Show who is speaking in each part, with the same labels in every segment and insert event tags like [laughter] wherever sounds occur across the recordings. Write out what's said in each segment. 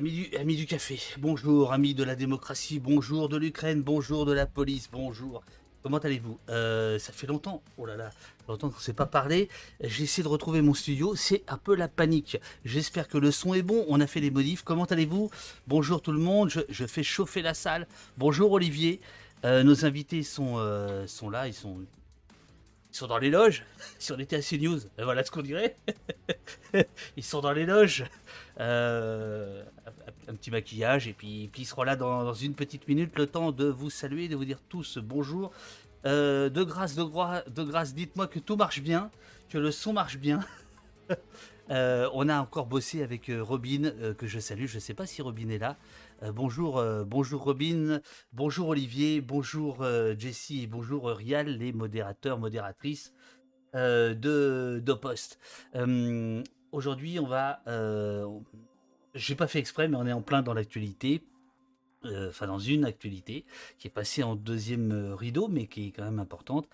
Speaker 1: Amis du, café, bonjour, amis de la démocratie, bonjour de l'Ukraine, bonjour de la police, bonjour. Comment allez-vous? Euh, Ça fait longtemps, oh là là, longtemps qu'on ne s'est pas parlé. J'ai essayé de retrouver mon studio, c'est un peu la panique. J'espère que le son est bon, on a fait des modifs. Comment allez-vous? Bonjour tout le monde, je, fais chauffer la salle. Bonjour Olivier, euh, nos invités sont, euh, sont là, ils sont ils sont dans les loges. Si on était à CNews, ben voilà ce qu'on dirait. [laughs] ils sont dans les loges. Euh, un petit maquillage et puis, ils seront là dans, une petite minute. Le temps de vous saluer, de vous dire tous bonjour. Euh, de grâce, de, de grâce, dites-moi que tout marche bien, que le son marche bien. [laughs] Euh, on a encore bossé avec Robin, que je salue. Je ne sais pas si Robin est là. Euh, bonjour, euh, bonjour Robin, bonjour Olivier, bonjour euh, Jessie et bonjour Rial, les modérateurs, modératrices de d'Opost. Aujourd'hui, on va. J'ai pas fait exprès, mais on est en plein dans l'actualité. Enfin, dans une actualité qui est passée en deuxième rideau, mais qui est quand même importante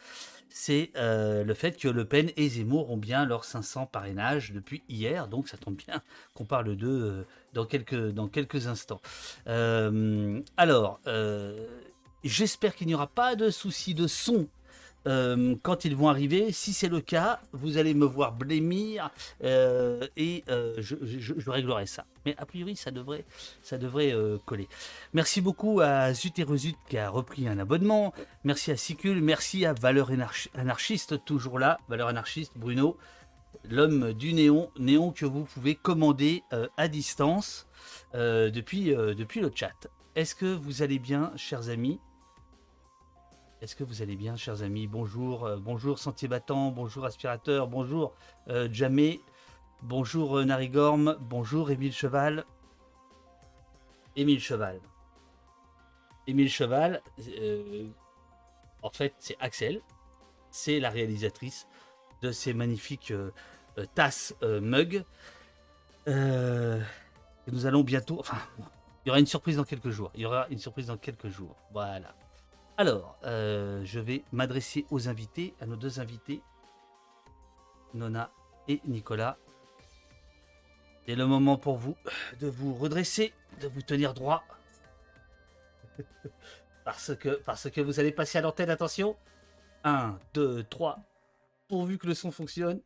Speaker 1: c'est euh, le fait que Le Pen et Zemmour ont bien leurs 500 parrainages depuis hier, donc ça tombe bien [laughs] qu'on parle d'eux euh, dans, quelques, dans quelques instants. Euh, alors, j'espère qu'il n'y aura pas de souci de son euh, quand ils vont arriver. Si c'est le cas, vous allez me voir blêmir euh, et euh, je, réglerai ça. Mais a priori, ça devrait, ça devrait coller. Merci beaucoup à Zut et qui a repris un abonnement. Merci à Sicule. Merci à Valeur Anarchiste, toujours là. Valeur Anarchiste, Bruno, l'homme du néon. Néon que vous pouvez commander à distance depuis, depuis le chat. Est-ce que vous allez bien, chers amis? Est-ce que vous allez bien, chers amis? Bonjour, euh, bonjour Sentier Battant, bonjour Aspirateur, bonjour euh, bonjour euh, Narigorm, bonjour Émile Cheval. Émile Cheval. Émile Cheval, en fait, c'est Axel, c'est la réalisatrice de ces magnifiques tasses mug. nous allons bientôt, enfin, il y aura une surprise dans quelques jours. Il y aura une surprise dans quelques jours. Voilà. Alors, euh, je vais m'adresser aux invités, à nos deux invités, Nona et Nicolas. C'est le moment pour vous de vous redresser, de vous tenir droit. [laughs] parce, que, parce que vous allez passer à l'antenne, attention. 1, 2, 3. Pourvu que le son fonctionne.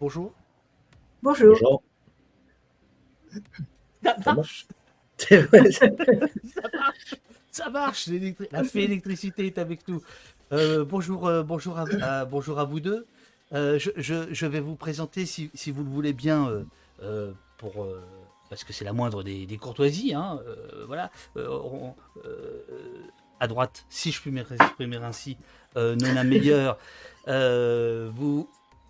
Speaker 1: Bonjour.
Speaker 2: Bonjour. Bonjour.
Speaker 1: Ça marche. Ça marche. [laughs] Ça marche, la fée électricité est avec nous. Euh, bonjour, euh, bonjour, à, bonjour à vous deux. Euh, je, vais vous présenter, si, vous le voulez bien, pour, parce que c'est la moindre des, courtoisies. Hein, voilà. à droite, si je puis m'exprimer ainsi, Nona Meilleur, vous.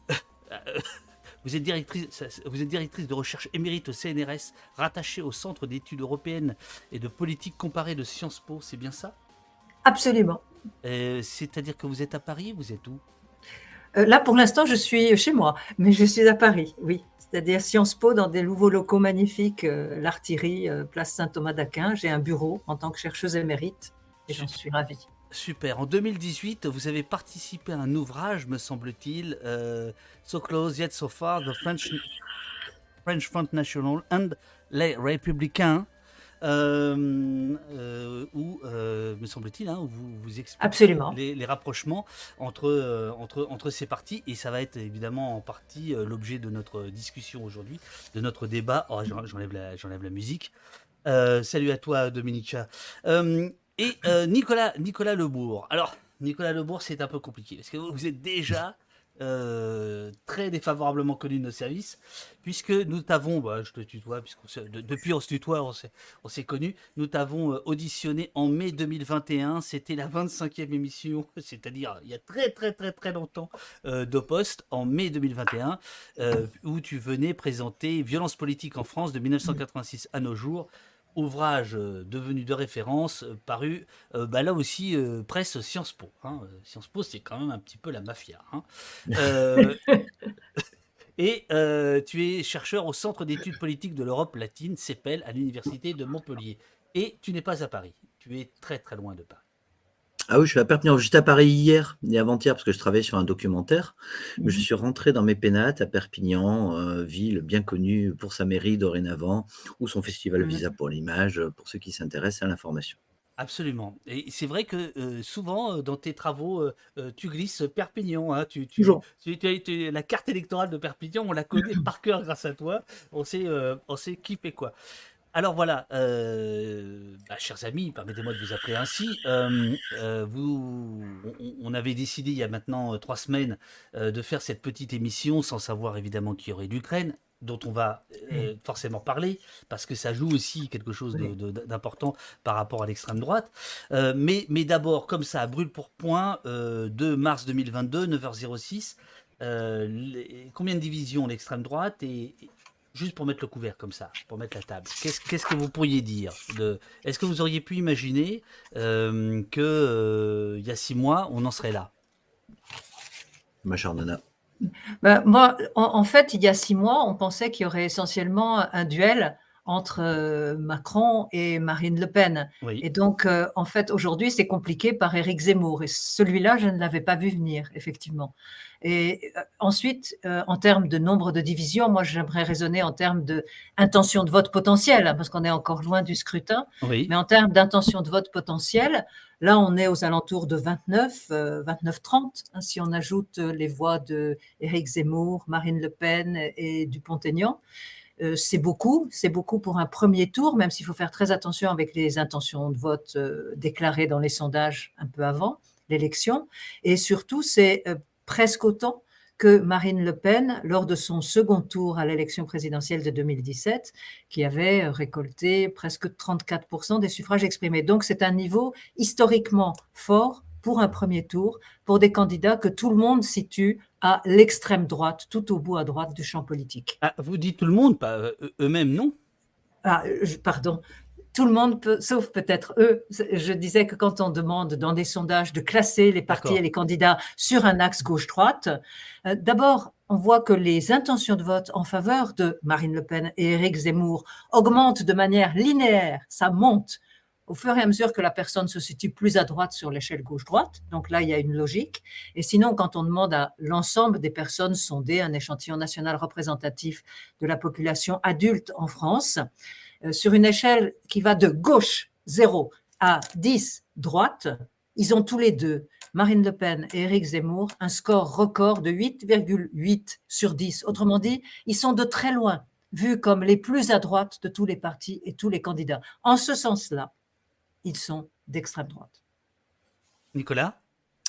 Speaker 1: [laughs] Vous êtes, directrice, vous êtes directrice de recherche émérite au CNRS, rattachée au Centre d'études européennes et de politique comparée de Sciences Po, c'est bien ça?
Speaker 2: Absolument.
Speaker 1: Euh, c'est-à-dire que vous êtes à Paris, vous êtes où?
Speaker 2: Euh, Là, pour l'instant, je suis chez moi, mais je suis à Paris, oui. C'est-à-dire Sciences Po dans des nouveaux locaux magnifiques, euh, l'Artillerie, place Saint-Thomas d'Aquin. J'ai un bureau en tant que chercheuse émérite et j'en suis ravie.
Speaker 1: Super. En 2018, vous avez participé à un ouvrage, me semble-t-il, euh, So Close Yet So Far, The French, French Front National and les Républicains, euh, euh, où, me semble-t-il, hein, vous, vous expliquez les, les, rapprochements entre, entre, entre ces partis, et ça va être évidemment en partie l'objet de notre discussion aujourd'hui, de notre débat. Oh, j'enlève la, la, musique. salut à toi, Dominica et euh, Nicolas, Nicolas Lebourg. Alors, Nicolas Lebourg, c'est un peu compliqué parce que vous êtes déjà euh, très défavorablement connu de nos services, puisque nous t'avons, bah, je te tutoie, depuis on se tutoie, on s'est connus, nous t'avons euh, auditionné en mai 2021, c'était la 25e émission, [laughs] c'est-à-dire il y a très très très très longtemps de poste, en mai 2021, où tu venais présenter Violence politique en France de 1986 à nos jours, ouvrage euh, devenu de référence, euh, paru euh, bah là aussi presse Sciences Po. Hein. Sciences Po, c'est quand même un petit peu la mafia. Hein. [laughs] et tu es chercheur au Centre d'études politiques de l'Europe latine, CEPEL, à l'Université de Montpellier. Et tu n'es pas à Paris. Tu es très très loin de Paris.
Speaker 3: Ah oui, je suis à Perpignan. J'étais à Paris hier et avant-hier parce que je travaillais sur un documentaire. Mais je
Speaker 2: Mhm.
Speaker 3: suis rentré dans mes pénates à Perpignan, euh, ville bien connue pour sa mairie dorénavant, ou son festival Visa
Speaker 2: Mhm.
Speaker 3: pour l'image, euh, pour ceux qui s'intéressent à l'information.
Speaker 1: Absolument. Et c'est vrai que euh, souvent, euh, dans tes travaux, euh, tu glisses Perpignan. hein, tu, tu,
Speaker 3: Toujours.
Speaker 1: tu- tu- tu- la carte électorale de Perpignan, on la connaît [clears throat] par cœur grâce à toi. On sait, on sait qui fait quoi. Alors voilà, euh, bah, chers amis, permettez-moi de vous appeler ainsi. euh, euh, vous, on, on avait décidé il y a maintenant trois semaines de faire cette petite émission sans savoir évidemment qu'il y aurait l'Ukraine, dont on va euh, forcément parler parce que ça joue aussi quelque chose d'important par rapport à l'extrême droite. Euh, mais mais d'abord, comme ça, brûle pour point, euh, 2 mars 2022, 9h06. euh, les- combien de divisions l'extrême droite et- juste pour mettre le couvert comme ça, pour mettre la table. Qu'est-ce que vous pourriez dire de, Est-ce que vous auriez pu imaginer euh, que euh, il y a six mois on en serait là?
Speaker 3: Ma chère Nana.
Speaker 2: Ben, moi, en, en fait, il y a six mois, on pensait qu'il y aurait essentiellement un duel entre euh, Macron et Marine Le Pen.
Speaker 1: Oui.
Speaker 2: Et donc, euh, en fait, aujourd'hui, c'est compliqué par Éric Zemmour. Et celui-là, je ne l'avais pas vu venir, effectivement. Et euh, ensuite, euh, en termes de nombre de divisions, moi, j'aimerais raisonner en termes d'intention de vote potentielle, hein, parce qu'on est encore loin du scrutin.
Speaker 1: Oui.
Speaker 2: Mais en termes d'intention de vote potentielle, là, on est aux alentours de 29, euh, 29-30, hein, si on ajoute les voix de Éric Zemmour, Marine Le Pen et Dupont-Aignan. Euh, c'est beaucoup, c'est beaucoup pour un premier tour, même s'il faut faire très attention avec les intentions de vote euh, déclarées dans les sondages un peu avant l'élection. Et surtout, c'est euh, presque autant que Marine Le Pen lors de son second tour à l'élection présidentielle de 2017, qui avait récolté presque 34% des suffrages exprimés. Donc c'est un niveau historiquement fort pour un premier tour, pour des candidats que tout le monde situe à l'extrême droite, tout au bout à droite du champ politique.
Speaker 1: Ah, vous dites tout le monde, pas euh, eux-mêmes, non?
Speaker 2: Ah, je- pardon. Tout le monde peut, sauf peut-être eux. Je disais que quand on demande dans des sondages de classer les partis et les candidats sur un axe gauche-droite, euh, d'abord, on voit que les intentions de vote en faveur de Marine Le Pen et Éric Zemmour augmentent de manière linéaire. Ça monte au fur et à mesure que la personne se situe plus à droite sur l'échelle gauche-droite. Donc là, il y a une logique. Et sinon, quand on demande à l'ensemble des personnes sondées, un échantillon national représentatif de la population adulte en France, euh, sur une échelle qui va de gauche 0 à 10 droite, ils ont tous les deux, Marine Le Pen et Éric Zemmour, un score record de 8,8 sur 10. Autrement dit, ils sont de très loin vus comme les plus à droite de tous les partis et tous les candidats. En ce sens-là, ils sont d'extrême droite.
Speaker 1: Nicolas?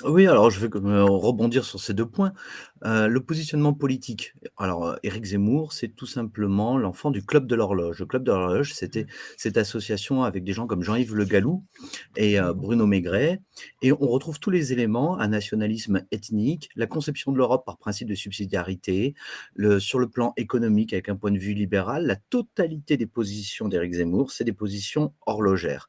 Speaker 3: Oui, alors je vais euh, rebondir sur ces deux points. Euh, le positionnement politique. Alors, euh, Éric Zemmour, c'est tout simplement l'enfant du Club de l'Horloge. Le Club de l'Horloge, c'était cette association avec des gens comme Jean-Yves Le Gallou et euh, Bruno Maigret. Et on retrouve tous les éléments, un nationalisme ethnique, la conception de l'Europe par principe de subsidiarité, le, sur le plan économique avec un point de vue libéral, la totalité des positions d'Éric Zemmour, c'est des positions horlogères.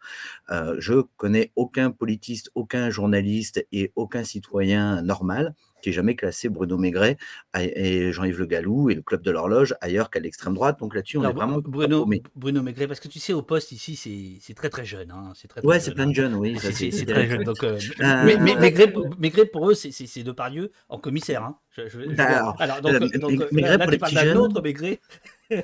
Speaker 3: Je connais aucun politiste, aucun journaliste et aucun citoyen normal qui jamais classé Bruno Maigret et Jean-Yves Le Gallou et le Club de l'Horloge ailleurs qu'à l'extrême droite. Donc là-dessus, on
Speaker 1: Alors,
Speaker 3: est vraiment
Speaker 1: Bruno. Bruno Maigret, parce que tu sais, au poste ici, c'est très très jeune. Hein, c'est très, très
Speaker 3: Ouais, c'est plein
Speaker 1: hein.
Speaker 3: de jeunes, oui.
Speaker 1: C'est- très jeune. Donc, euh,
Speaker 3: Euh,
Speaker 1: mais, mais- Maigret, Maigret, pour eux, c'est- c'est Depardieu en commissaire. Hein. Je, je- je-
Speaker 3: Alors,
Speaker 1: alors, donc,
Speaker 3: euh,
Speaker 1: donc,
Speaker 3: Maigret,
Speaker 1: euh,
Speaker 3: pour
Speaker 1: là,
Speaker 3: les petits
Speaker 1: d'un
Speaker 3: jeunes.
Speaker 1: autre Maigret.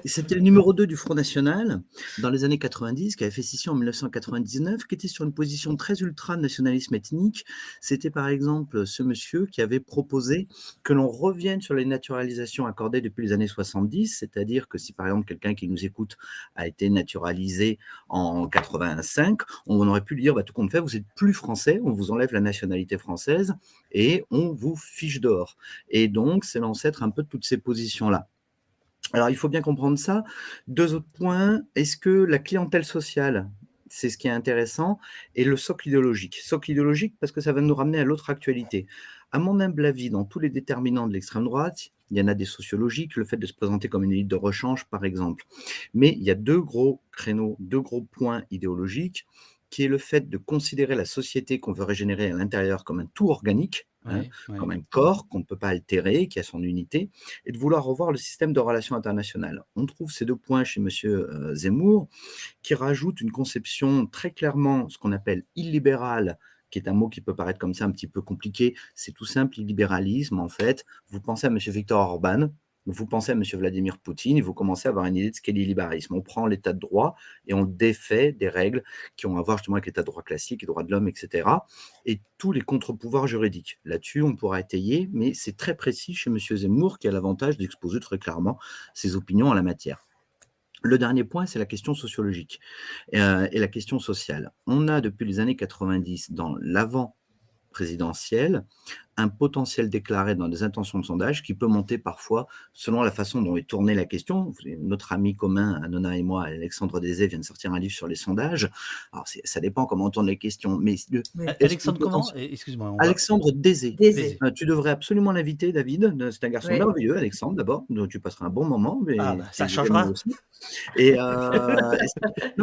Speaker 3: C'était le numéro 2 du Front National dans les années 90, qui avait fait scission en 1999, qui était sur une position très ultra nationalisme ethnique. C'était par exemple ce monsieur qui avait proposé que l'on revienne sur les naturalisations accordées depuis les années 70, c'est-à-dire que si par exemple quelqu'un qui nous écoute a été naturalisé en 85, on aurait pu lui dire bah, tout compte fait, vous êtes plus français, on vous enlève la nationalité française et on vous fiche dehors. Et donc c'est l'ancêtre un peu de toutes ces positions-là. Alors, il faut bien comprendre ça. Deux autres points. Est-ce que la clientèle sociale, c'est ce qui est intéressant, et le socle idéologique? Socle idéologique parce que ça va nous ramener à l'autre actualité. À mon humble avis, dans tous les déterminants de l'extrême droite, il y en a des sociologiques, le fait de se présenter comme une élite de rechange, par exemple. Mais il y a deux gros créneaux, deux gros points idéologiques, qui est le fait de considérer la société qu'on veut régénérer à l'intérieur comme un tout organique, hein,
Speaker 1: Ouais, ouais.
Speaker 3: comme un corps qu'on ne peut pas altérer, qui a son unité, et de vouloir revoir le système de relations internationales. On trouve ces deux points chez M. Zemmour, qui rajoute une conception très clairement, ce qu'on appelle illibérale, qui est un mot qui peut paraître comme ça un petit peu compliqué. C'est tout simple, libéralisme, en fait. Vous pensez à M. Victor Orban, vous pensez à M. Vladimir Poutine et vous commencez à avoir une idée de ce qu'est l'illibéralisme. On prend l'état de droit et on défait des règles qui ont à voir justement avec l'état de droit classique, les droits de l'homme, etc. Et tous les contre-pouvoirs juridiques. Là-dessus, on pourra étayer, mais c'est très précis chez M. Zemmour qui a l'avantage d'exposer très clairement ses opinions en la matière. Le dernier point, c'est la question sociologique euh, et la question sociale. On a depuis les années 90, dans l'avant présidentielle, un potentiel déclaré dans des intentions de sondage qui peut monter parfois selon la façon dont est tournée la question. Notre ami commun, Anona et moi, Alexandre Désé, vient de sortir un livre sur les sondages. Alors, ça dépend comment on tourne les questions. Mais
Speaker 1: Alexandre comment Excuse-moi.
Speaker 3: Alexandre Désé. Euh, tu devrais absolument l'inviter, David. C'est un garçon merveilleux, Alexandre, d'abord. Donc, tu passeras un bon moment. Mais
Speaker 1: ah, bah, ça changera.
Speaker 3: Et, euh,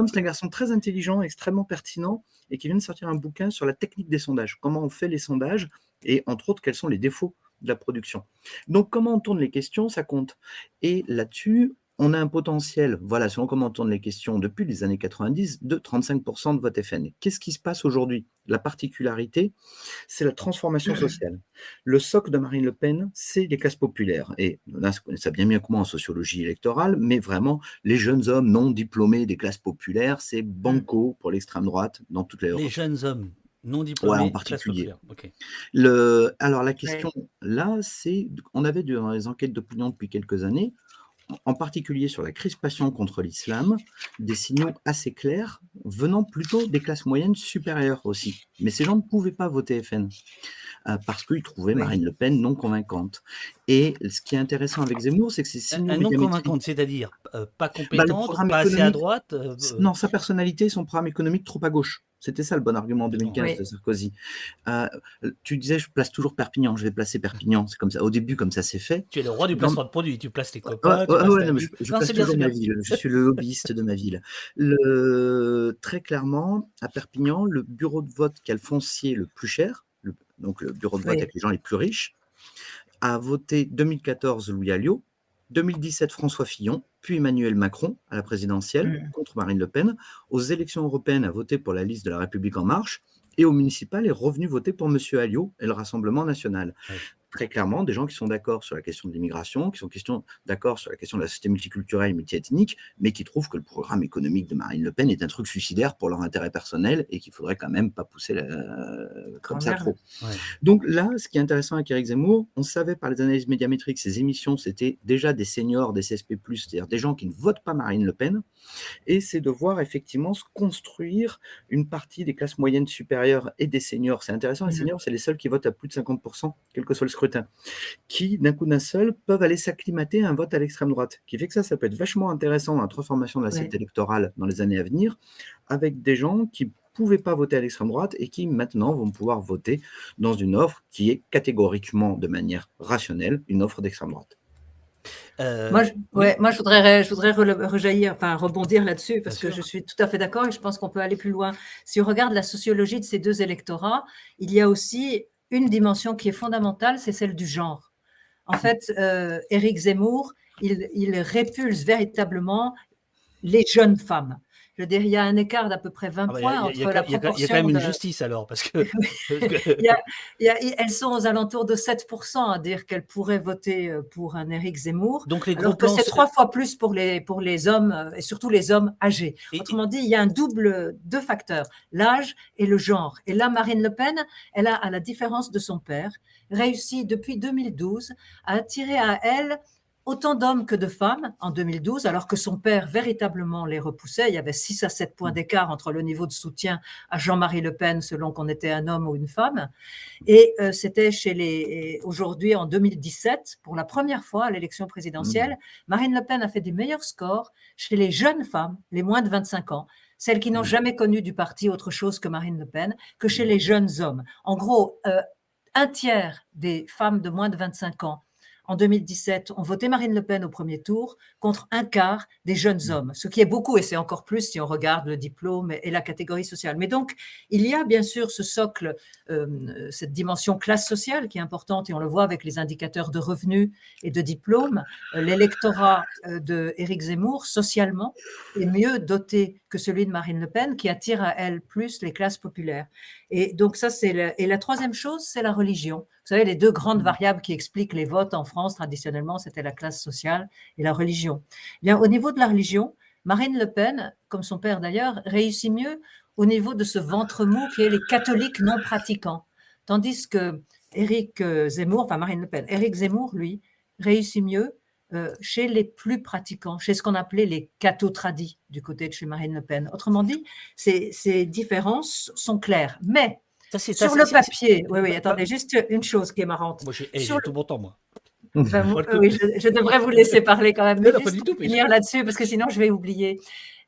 Speaker 3: c'est un garçon très intelligent, extrêmement pertinent, et qui vient de sortir un bouquin sur la technique des sondages. Comment on fait les sondages et entre autres quels sont les défauts de la production. Donc comment on tourne les questions, ça compte. Et là-dessus, on a un potentiel, voilà, selon comment on tourne les questions depuis les années 90, de 35% de vote FN. Qu'est-ce qui se passe aujourd'hui? La particularité, c'est la transformation sociale. Le socle de Marine Le Pen, c'est les classes populaires. Et là, ça bien mieux que moi en sociologie électorale, mais vraiment, les jeunes hommes non diplômés des classes populaires, c'est banco pour l'extrême droite dans toutes les
Speaker 1: Les jeunes hommes non diplômés
Speaker 3: en particulier. Le, alors la question là, c'est, on avait dans les enquêtes d'opinion depuis quelques années, en particulier sur la crispation contre l'islam, des signaux assez clairs venant plutôt des classes moyennes supérieures aussi. Mais ces gens ne pouvaient pas voter FN euh, parce qu'ils trouvaient Marine Le Pen non convaincante. Et ce qui est intéressant avec Zemmour, c'est que ces signaux...
Speaker 1: non convaincante, c'est-à-dire euh, pas bah, compétente, pas assez à droite euh,
Speaker 3: Non, sa personnalité, son programme économique trop à gauche. C'était ça le bon argument en 2015 de Sarkozy. Euh, tu disais, je place toujours Perpignan, je vais placer Perpignan. C'est comme ça. Au début, comme ça s'est fait.
Speaker 1: Tu es le roi du placement de produits. Tu places tes copains.
Speaker 3: je, place toujours ma ville. Je suis le lobbyiste de ma ville. Le, très clairement, à Perpignan, le bureau de vote qui a le foncier le plus cher, donc le bureau de vote avec les gens les plus riches, a voté 2014 Louis Alliot, 2017 François Fillon, puis Emmanuel Macron à la présidentielle mmh. contre Marine Le Pen. Aux élections européennes, a voté pour la liste de la République en marche. Et au municipal, est revenu voter pour M. Alliot et le Rassemblement national très clairement des gens qui sont d'accord sur la question de l'immigration, qui sont d'accord sur la question de la société multiculturelle et multiethnique, mais qui trouvent que le programme économique de Marine Le Pen est un truc suicidaire pour leur intérêt personnel et qu'il faudrait quand même pas pousser comme ça trop. Donc là, ce qui est intéressant avec Eric Zemmour, on savait par les analyses médiamétriques, ces émissions, c'était déjà des seniors, des CSP+, c'est-à-dire des gens qui ne votent pas Marine Le Pen, et c'est de voir effectivement se construire une partie des classes moyennes supérieures et des seniors. C'est intéressant, les mmh seniors, c'est les seuls qui votent à plus de 50%, quel que soit le qui, d'un coup d'un seul, peuvent aller s'acclimater à un vote à l'extrême droite. Qui fait que ça, ça peut être vachement intéressant dans la transformation de la scène électorale dans les années à venir, avec des gens qui pouvaient pas voter à l'extrême droite et qui maintenant vont pouvoir voter dans une offre qui est catégoriquement, de manière rationnelle, une offre d'extrême droite.
Speaker 2: Euh, moi, je, ouais, moi, je voudrais, je voudrais rejaillir, enfin rebondir là-dessus parce que je suis tout à fait d'accord et je pense qu'on peut aller plus loin. Si on regarde la sociologie de ces deux électorats, il y a aussi une dimension qui est fondamentale, c'est celle du genre. En fait, euh, Éric Zemmour, il, il, répulse véritablement les jeunes femmes. Je veux dire, il y a un écart d'à peu près 20 ah bah, points entre la proportion.
Speaker 1: Il y a quand même une justice alors, parce que.
Speaker 2: elles sont aux alentours de 7% à dire qu'elles pourraient voter euh, pour un Éric Zemmour.
Speaker 1: Donc les
Speaker 2: alors que c'est trois fois plus pour les, pour les hommes, euh, et surtout les hommes âgés. Autrement dit, il y a un double, deux facteurs, l'âge et le genre. Et là, Marine Le Pen, elle a, à la différence de son père, réussi depuis 2012 à attirer à elle autant d'hommes que de femmes en 2012, alors que son père véritablement les repoussait. Il y avait 6 à 7 points d'écart entre le niveau de soutien à Jean-Marie Le Pen selon qu'on était un homme ou une femme. Et euh, c'était chez les aujourd'hui en 2017 pour la première fois à l'élection présidentielle, mmh. Marine Le Pen a fait des meilleurs scores chez les jeunes femmes, les moins de 25 ans, celles qui n'ont mmh. jamais connu du parti autre chose que Marine Le Pen, que chez mmh. les jeunes hommes. En gros, euh, un tiers des femmes de moins de 25 ans en 2017, ont voté Marine Le Pen au premier tour contre un quart des jeunes hommes, ce qui est beaucoup et c'est encore plus si on regarde le diplôme et la catégorie sociale. Mais donc, il y a bien sûr ce socle, euh, cette dimension classe sociale qui est importante et on le voit avec les indicateurs de revenus et de diplôme. Euh, l'électorat euh, de Éric Zemmour, socialement, est mieux doté que celui de Marine Le Pen qui attire à elle plus les classes populaires. Et donc ça, c'est et la troisième chose, c'est la religion. Vous savez, les deux grandes variables qui expliquent les votes en France traditionnellement, c'était la classe sociale et la religion. Bien, au niveau de la religion, Marine Le Pen, comme son père d'ailleurs, réussit mieux au niveau de ce ventre mou qui est les catholiques non pratiquants. Tandis que Éric euh, Zemmour, enfin Marine Le Pen, Éric Zemmour, lui, réussit mieux euh, chez les plus pratiquants, chez ce qu'on appelait les cathotradis du côté de chez Marine Le Pen. Autrement dit, ces, ces différences sont claires. Mais sur le papier, oui, oui, attendez, juste une chose qui est marrante.
Speaker 1: Moi, j'ai tout bon temps, moi.
Speaker 2: oui, je, devrais vous laisser parler quand même. Mais non, juste finir là-dessus, parce que sinon, je vais oublier.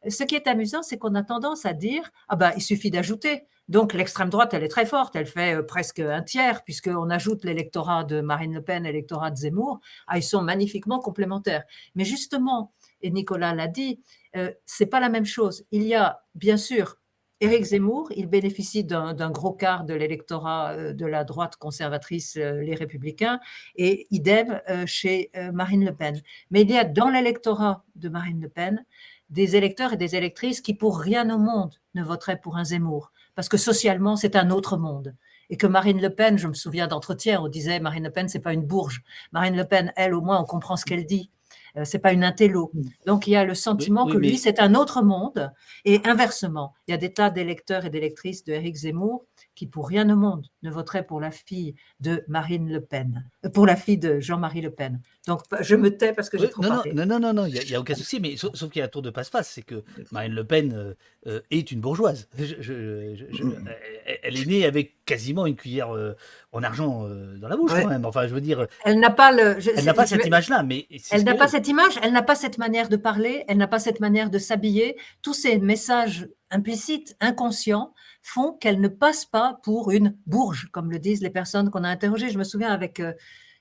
Speaker 2: Ce qui est amusant, c'est qu'on a tendance à dire ah bah, il suffit d'ajouter. Donc, l'extrême droite, elle est très forte. Elle fait euh, presque un tiers, puisqu'on ajoute l'électorat de Marine Le Pen l'électorat de Zemmour. Ah, ils sont magnifiquement complémentaires. Mais justement, et Nicolas l'a dit, euh, c'est pas la même chose. Il y a, bien sûr, Éric Zemmour, il bénéficie d'un gros quart de l'électorat euh, de la droite conservatrice, euh, les Républicains, et idem euh, chez Marine Le Pen. Mais il y a dans l'électorat de Marine Le Pen des électeurs et des électrices qui, pour rien au monde, ne voteraient pour un Zemmour, parce que socialement, c'est un autre monde. Et que Marine Le Pen, je me souviens d'entretien, on disait Marine Le Pen, c'est pas une bourge. Marine Le Pen, elle, au moins, on comprend ce qu'elle dit. Euh, c'est pas une intello. Mm. Donc il y a le sentiment que lui, c'est un autre monde. Et inversement, il y a des tas d'électeurs et d'électrices de Éric Zemmour qui, pour rien au monde, ne voteraient pour la fille de Marine Le Pen, euh, pour la fille de Jean-Marie Le Pen. Donc je me tais parce que j'ai trop
Speaker 1: non,
Speaker 2: parlé.
Speaker 1: Non, non, non, non, il n'y a, aucun souci, mais sauf, qu'il y a un tour de passe-passe, c'est que Marine Le Pen euh, est une bourgeoise. Mm. elle est née avec quasiment une cuillère en argent dans la bouche quand même. Enfin, je veux dire.
Speaker 2: Elle n'a pas le.
Speaker 1: elle n'a pas cette image-là, mais.
Speaker 2: Elle n'a pas cette image, elle n'a pas cette manière de parler, elle n'a pas cette manière de s'habiller. Tous ces messages implicites, inconscients, font qu'elle ne passe pas pour une bourge, comme le disent les personnes qu'on a interrogées. Je me souviens avec euh,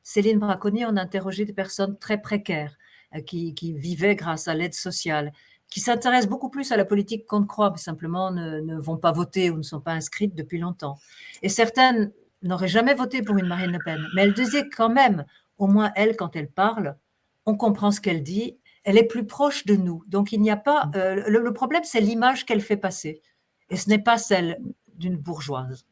Speaker 2: Céline Braconnier, on a interrogé des personnes très précaires euh, qui, vivaient grâce à l'aide sociale, qui s'intéressent beaucoup plus à la politique qu'on ne croit, mais simplement ne, vont pas voter ou ne sont pas inscrites depuis longtemps. Et certaines n'auraient jamais voté pour une Marine Le Pen, mais elles disaient quand même, au moins elle, quand elle parle, on comprend ce qu'elle dit, elle est plus proche de nous. Donc il n'y a pas. Euh, le, problème, c'est l'image qu'elle fait passer. Et ce n'est pas celle d'une bourgeoise.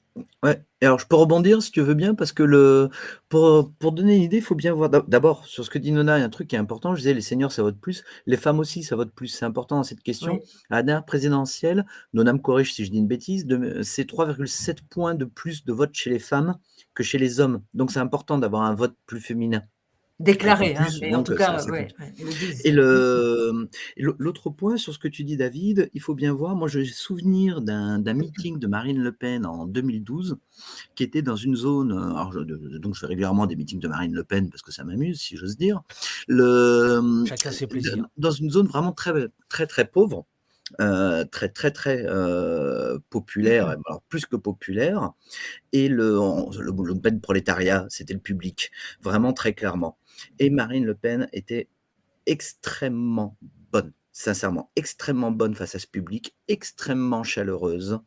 Speaker 3: Ouais, et alors je peux rebondir si tu veux bien, parce que le, pour, pour donner une idée, il faut bien voir d'abord sur ce que dit Nona, il y a un truc qui est important. Je disais, les seniors, ça vote plus, les femmes aussi, ça vote plus. C'est important dans cette question. À la dernière présidentielle, Nona me corrige si je dis une bêtise, c'est 3,7 points de plus de vote chez les femmes que chez les hommes. Donc c'est important d'avoir un vote plus féminin.
Speaker 2: Déclaré, hein, en tout cas,
Speaker 3: Et l'autre point sur ce que tu dis, David, il faut bien voir, moi j'ai souvenir d'un meeting de Marine Le Pen en 2012, qui était dans une zone, alors donc je fais régulièrement des meetings de Marine Le Pen parce que ça m'amuse, si j'ose dire, le,
Speaker 1: Chacun ses plaisirs.
Speaker 3: Dans une zone vraiment très, très, très pauvre, euh, très très très euh, populaire, mmh alors plus que populaire, et le, le, le Pen prolétariat, c'était le public, vraiment très clairement. Et Marine Le Pen était extrêmement bonne, sincèrement, extrêmement bonne face à ce public, extrêmement chaleureuse,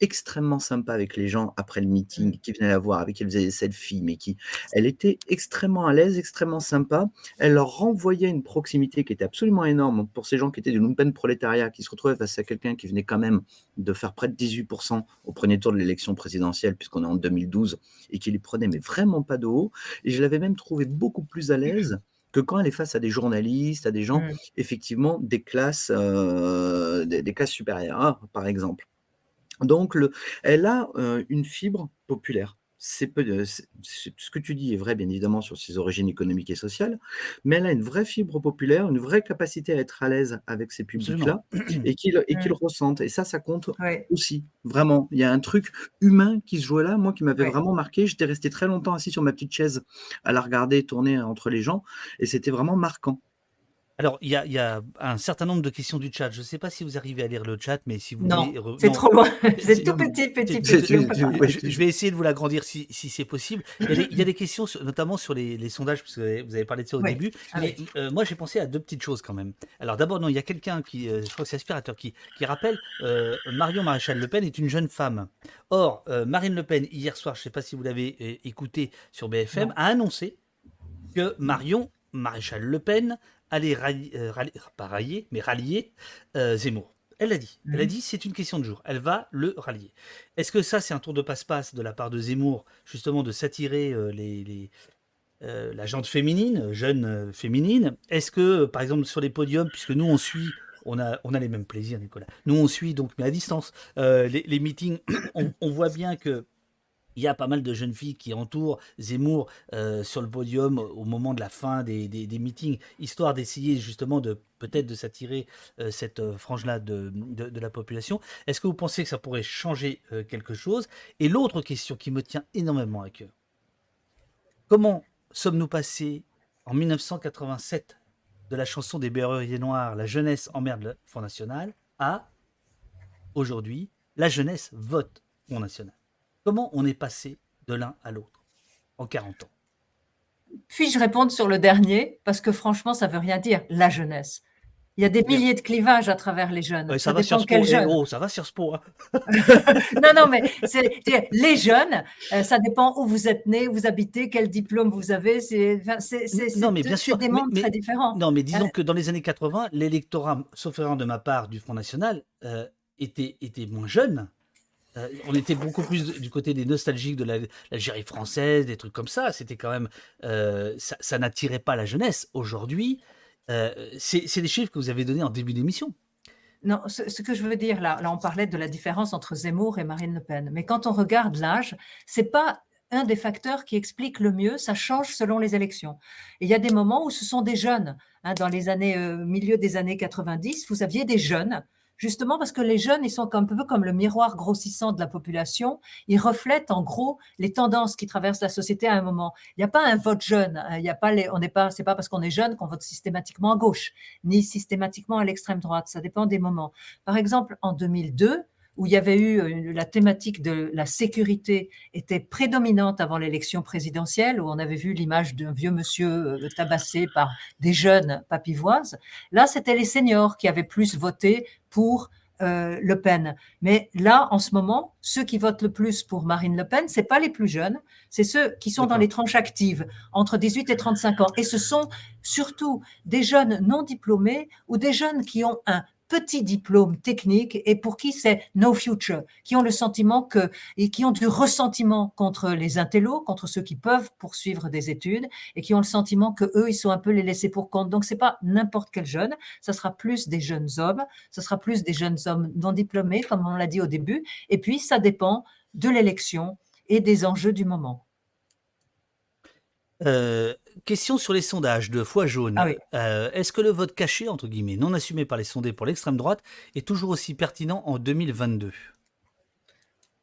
Speaker 3: extrêmement sympa avec les gens après le meeting mmh. qui venaient la voir, avec qui elle faisait des selfies, mais qui, elle était extrêmement à l'aise, extrêmement sympa. Elle leur renvoyait une proximité qui était absolument énorme pour ces gens qui étaient du lumpen prolétariat, qui se retrouvaient face à quelqu'un qui venait quand même de faire près de 18% au premier tour de l'élection présidentielle, puisqu'on est en 2012, et qui les prenait mais vraiment pas de haut. Et je l'avais même trouvé beaucoup plus à l'aise que quand elle est face à des journalistes, à des gens, mmh. effectivement, des classes, euh, des, classes supérieures, par exemple. Donc, le, elle a une fibre populaire. C'est ce que tu dis est vrai, bien évidemment, sur ses origines économiques et sociales, mais elle a une vraie fibre populaire, une vraie capacité à être à l'aise avec ces publics-là et qu'ils et ressentent. Et ça, ça compte aussi, vraiment. Il y a un truc humain qui se joue là, moi, qui m'avait vraiment marqué. J'étais resté très longtemps assis sur ma petite chaise à la regarder tourner entre les gens, et c'était vraiment marquant.
Speaker 1: Alors, il y, a, un certain nombre de questions du chat. Je ne sais pas si vous arrivez à lire le chat, mais si vous
Speaker 2: non, c'est trop loin. [laughs] C'est tout petit, petit,
Speaker 1: petit. Je, vais essayer de vous l'agrandir si, c'est possible. Il y, a des, questions, notamment sur les, sondages, parce que vous avez parlé de ça au début. Ah mais euh, moi, j'ai pensé à deux petites choses quand même. Alors, d'abord, non, il y a quelqu'un qui, euh, je crois que c'est Aspirateur, qui, qui rappelle euh, Marion Maréchal Le Pen est une jeune femme. Or, Marine Le Pen, hier soir, je ne sais pas si vous l'avez écouté sur BFM, a annoncé que Marion Maréchal Le Pen rallier, euh, pas rallier, mais rallier euh, Zemmour. Elle l'a dit. Elle a mhm. dit c'est une question de jour. Elle va le rallier. Est-ce que ça, c'est un tour de passe-passe de la part de Zemmour, justement, de s'attirer euh, les, la gente féminine, jeune féminine? Est-ce que, par exemple, sur les podiums, puisque nous, on suit on a, on a les mêmes plaisirs, Nicolas. Nous, on suit donc, mais à distance, les, meetings, [coughs] on, voit bien que il y a pas mal de jeunes filles qui entourent Zemmour euh, sur le podium au moment de la fin des, meetings, histoire d'essayer justement de peut-être de s'attirer euh, cette euh, frange-là de, la population. Est-ce que vous pensez que ça pourrait changer quelque chose? Et l'autre question qui me tient énormément à cœur, comment sommes-nous passés en 1987 de la chanson des Berruriers Noirs, La jeunesse emmerde le Front National, à aujourd'hui, la jeunesse vote Front National? Comment on est passé de l'un à l'autre en 40 ans?
Speaker 2: Puis-je répondre sur le dernier? Parce que franchement, ça ne veut rien dire, la jeunesse. Il y a des milliers de clivages à travers les jeunes.
Speaker 1: ça, va sur quel eh, jeune. Oh, ça va sur Spo. Hein. [laughs]
Speaker 2: non, non, mais les jeunes, euh, ça dépend où vous êtes né, où vous habitez, quel diplôme vous avez. C'est
Speaker 1: non, mais bien sûr,
Speaker 2: des mondes très différents.
Speaker 1: Non, mais disons que dans les années 80, l'électorat, sauf erreur de ma part, du Front National, euh, était, était moins jeune euh, on était beaucoup plus du côté des nostalgiques de l'Algérie française, des trucs comme ça. C'était quand même. Euh, ça, n'attirait pas la jeunesse. Aujourd'hui, euh, c'est des chiffres que vous avez donnés en début d'émission.
Speaker 2: Non, ce, que je veux dire là, on parlait de la différence entre Zemmour et Marine Le Pen. Mais quand on regarde l'âge, c'est pas un des facteurs qui explique le mieux. Ça change selon les élections. Il y a des moments où ce sont des jeunes. Hein, dans les années milieu des années 90, vous aviez des jeunes justement parce que les jeunes, ils sont un peu comme le miroir grossissant de la population. Ils reflètent en gros les tendances qui traversent la société à un moment. Il n'y a pas un vote jeune. Hein. Il n'y a pas les, on n'est pas, c'est pas parce qu'on est jeune qu'on vote systématiquement à gauche, ni systématiquement à l'extrême droite. Ça dépend des moments. Par exemple, en 2002, où il y avait eu euh, la thématique de la sécurité était prédominante avant l'élection présidentielle, où on avait vu l'image d'un vieux monsieur euh, tabassé par des jeunes papivoises. Là, c'était les seniors qui avaient plus voté pour euh, Le Pen. Mais là, en ce moment, ceux qui votent le plus pour Marine Le Pen, c'est pas les plus jeunes, c'est ceux qui sont dans les tranches actives, entre 18 et 35 ans. Et ce sont surtout des jeunes non diplômés ou des jeunes qui ont un petits diplômes techniques et pour qui c'est no future, qui ont le sentiment que et qui ont du ressentiment contre les intellos, contre ceux qui peuvent poursuivre des études et qui ont le sentiment que eux ils sont un peu les laissés pour compte. Donc c'est pas n'importe quel jeune, ça sera plus des jeunes hommes, ça sera plus des jeunes hommes non diplômés comme on l'a dit au début et puis ça dépend de l'élection et des enjeux du moment.
Speaker 1: Euh, question sur les sondages de foi jaune. Ah euh, est-ce que le vote caché, entre guillemets, non assumé par les sondés pour l'extrême droite, est toujours aussi pertinent en 2022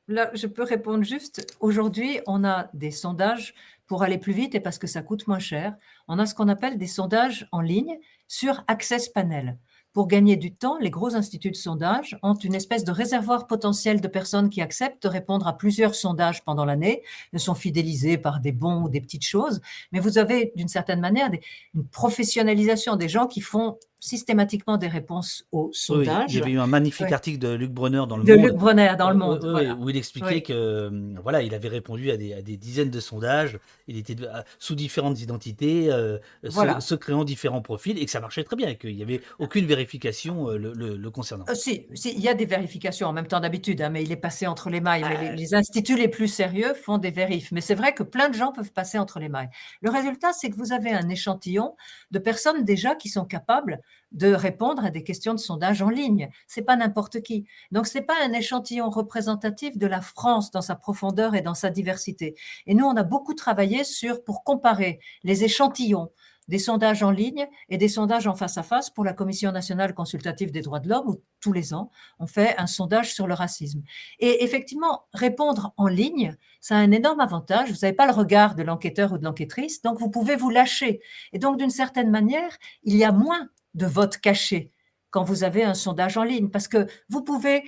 Speaker 2: Là, je peux répondre juste. Aujourd'hui, on a des sondages pour aller plus vite et parce que ça coûte moins cher. On a ce qu'on appelle des sondages en ligne sur Access Panel. Pour gagner du temps, les gros instituts de sondage ont une espèce de réservoir potentiel de personnes qui acceptent de répondre à plusieurs sondages pendant l'année, ne sont fidélisés par des bons ou des petites choses, mais vous avez d'une certaine manière une professionnalisation des gens qui font systématiquement des réponses aux sondages.
Speaker 1: il y avait eu un magnifique article de Luc Brenner dans le
Speaker 2: de
Speaker 1: Monde.
Speaker 2: Luc Brenner dans le Monde.
Speaker 1: Où il expliquait que euh, voilà, il avait répondu à des, dizaines de sondages. Il était sous différentes identités, euh, se, créant différents profils et que ça marchait très bien, qu'il n'y avait aucune vérification euh, le, concernant.
Speaker 2: si, il y a des vérifications en même temps d'habitude, hein, mais il est passé entre les mailles. Mais les, les, instituts les plus sérieux font des vérifs. Mais c'est vrai que plein de gens peuvent passer entre les mailles. Le résultat, c'est que vous avez un échantillon de personnes déjà qui sont capables de répondre à des questions de sondage en ligne. C'est pas n'importe qui. Donc c'est pas un échantillon représentatif de la France dans sa profondeur et dans sa diversité. Et nous on a beaucoup travaillé sur pour comparer les échantillons des sondages en ligne et des sondages en face à face pour la Commission nationale consultative des droits de l'homme où tous les ans on fait un sondage sur le racisme. Et effectivement, répondre en ligne, ça a un énorme avantage. Vous n'avez pas le regard de l'enquêteur ou de l'enquêtrice, donc vous pouvez vous lâcher. Et donc d'une certaine manière, il y a moins de vote caché quand vous avez un sondage en ligne, parce que vous pouvez,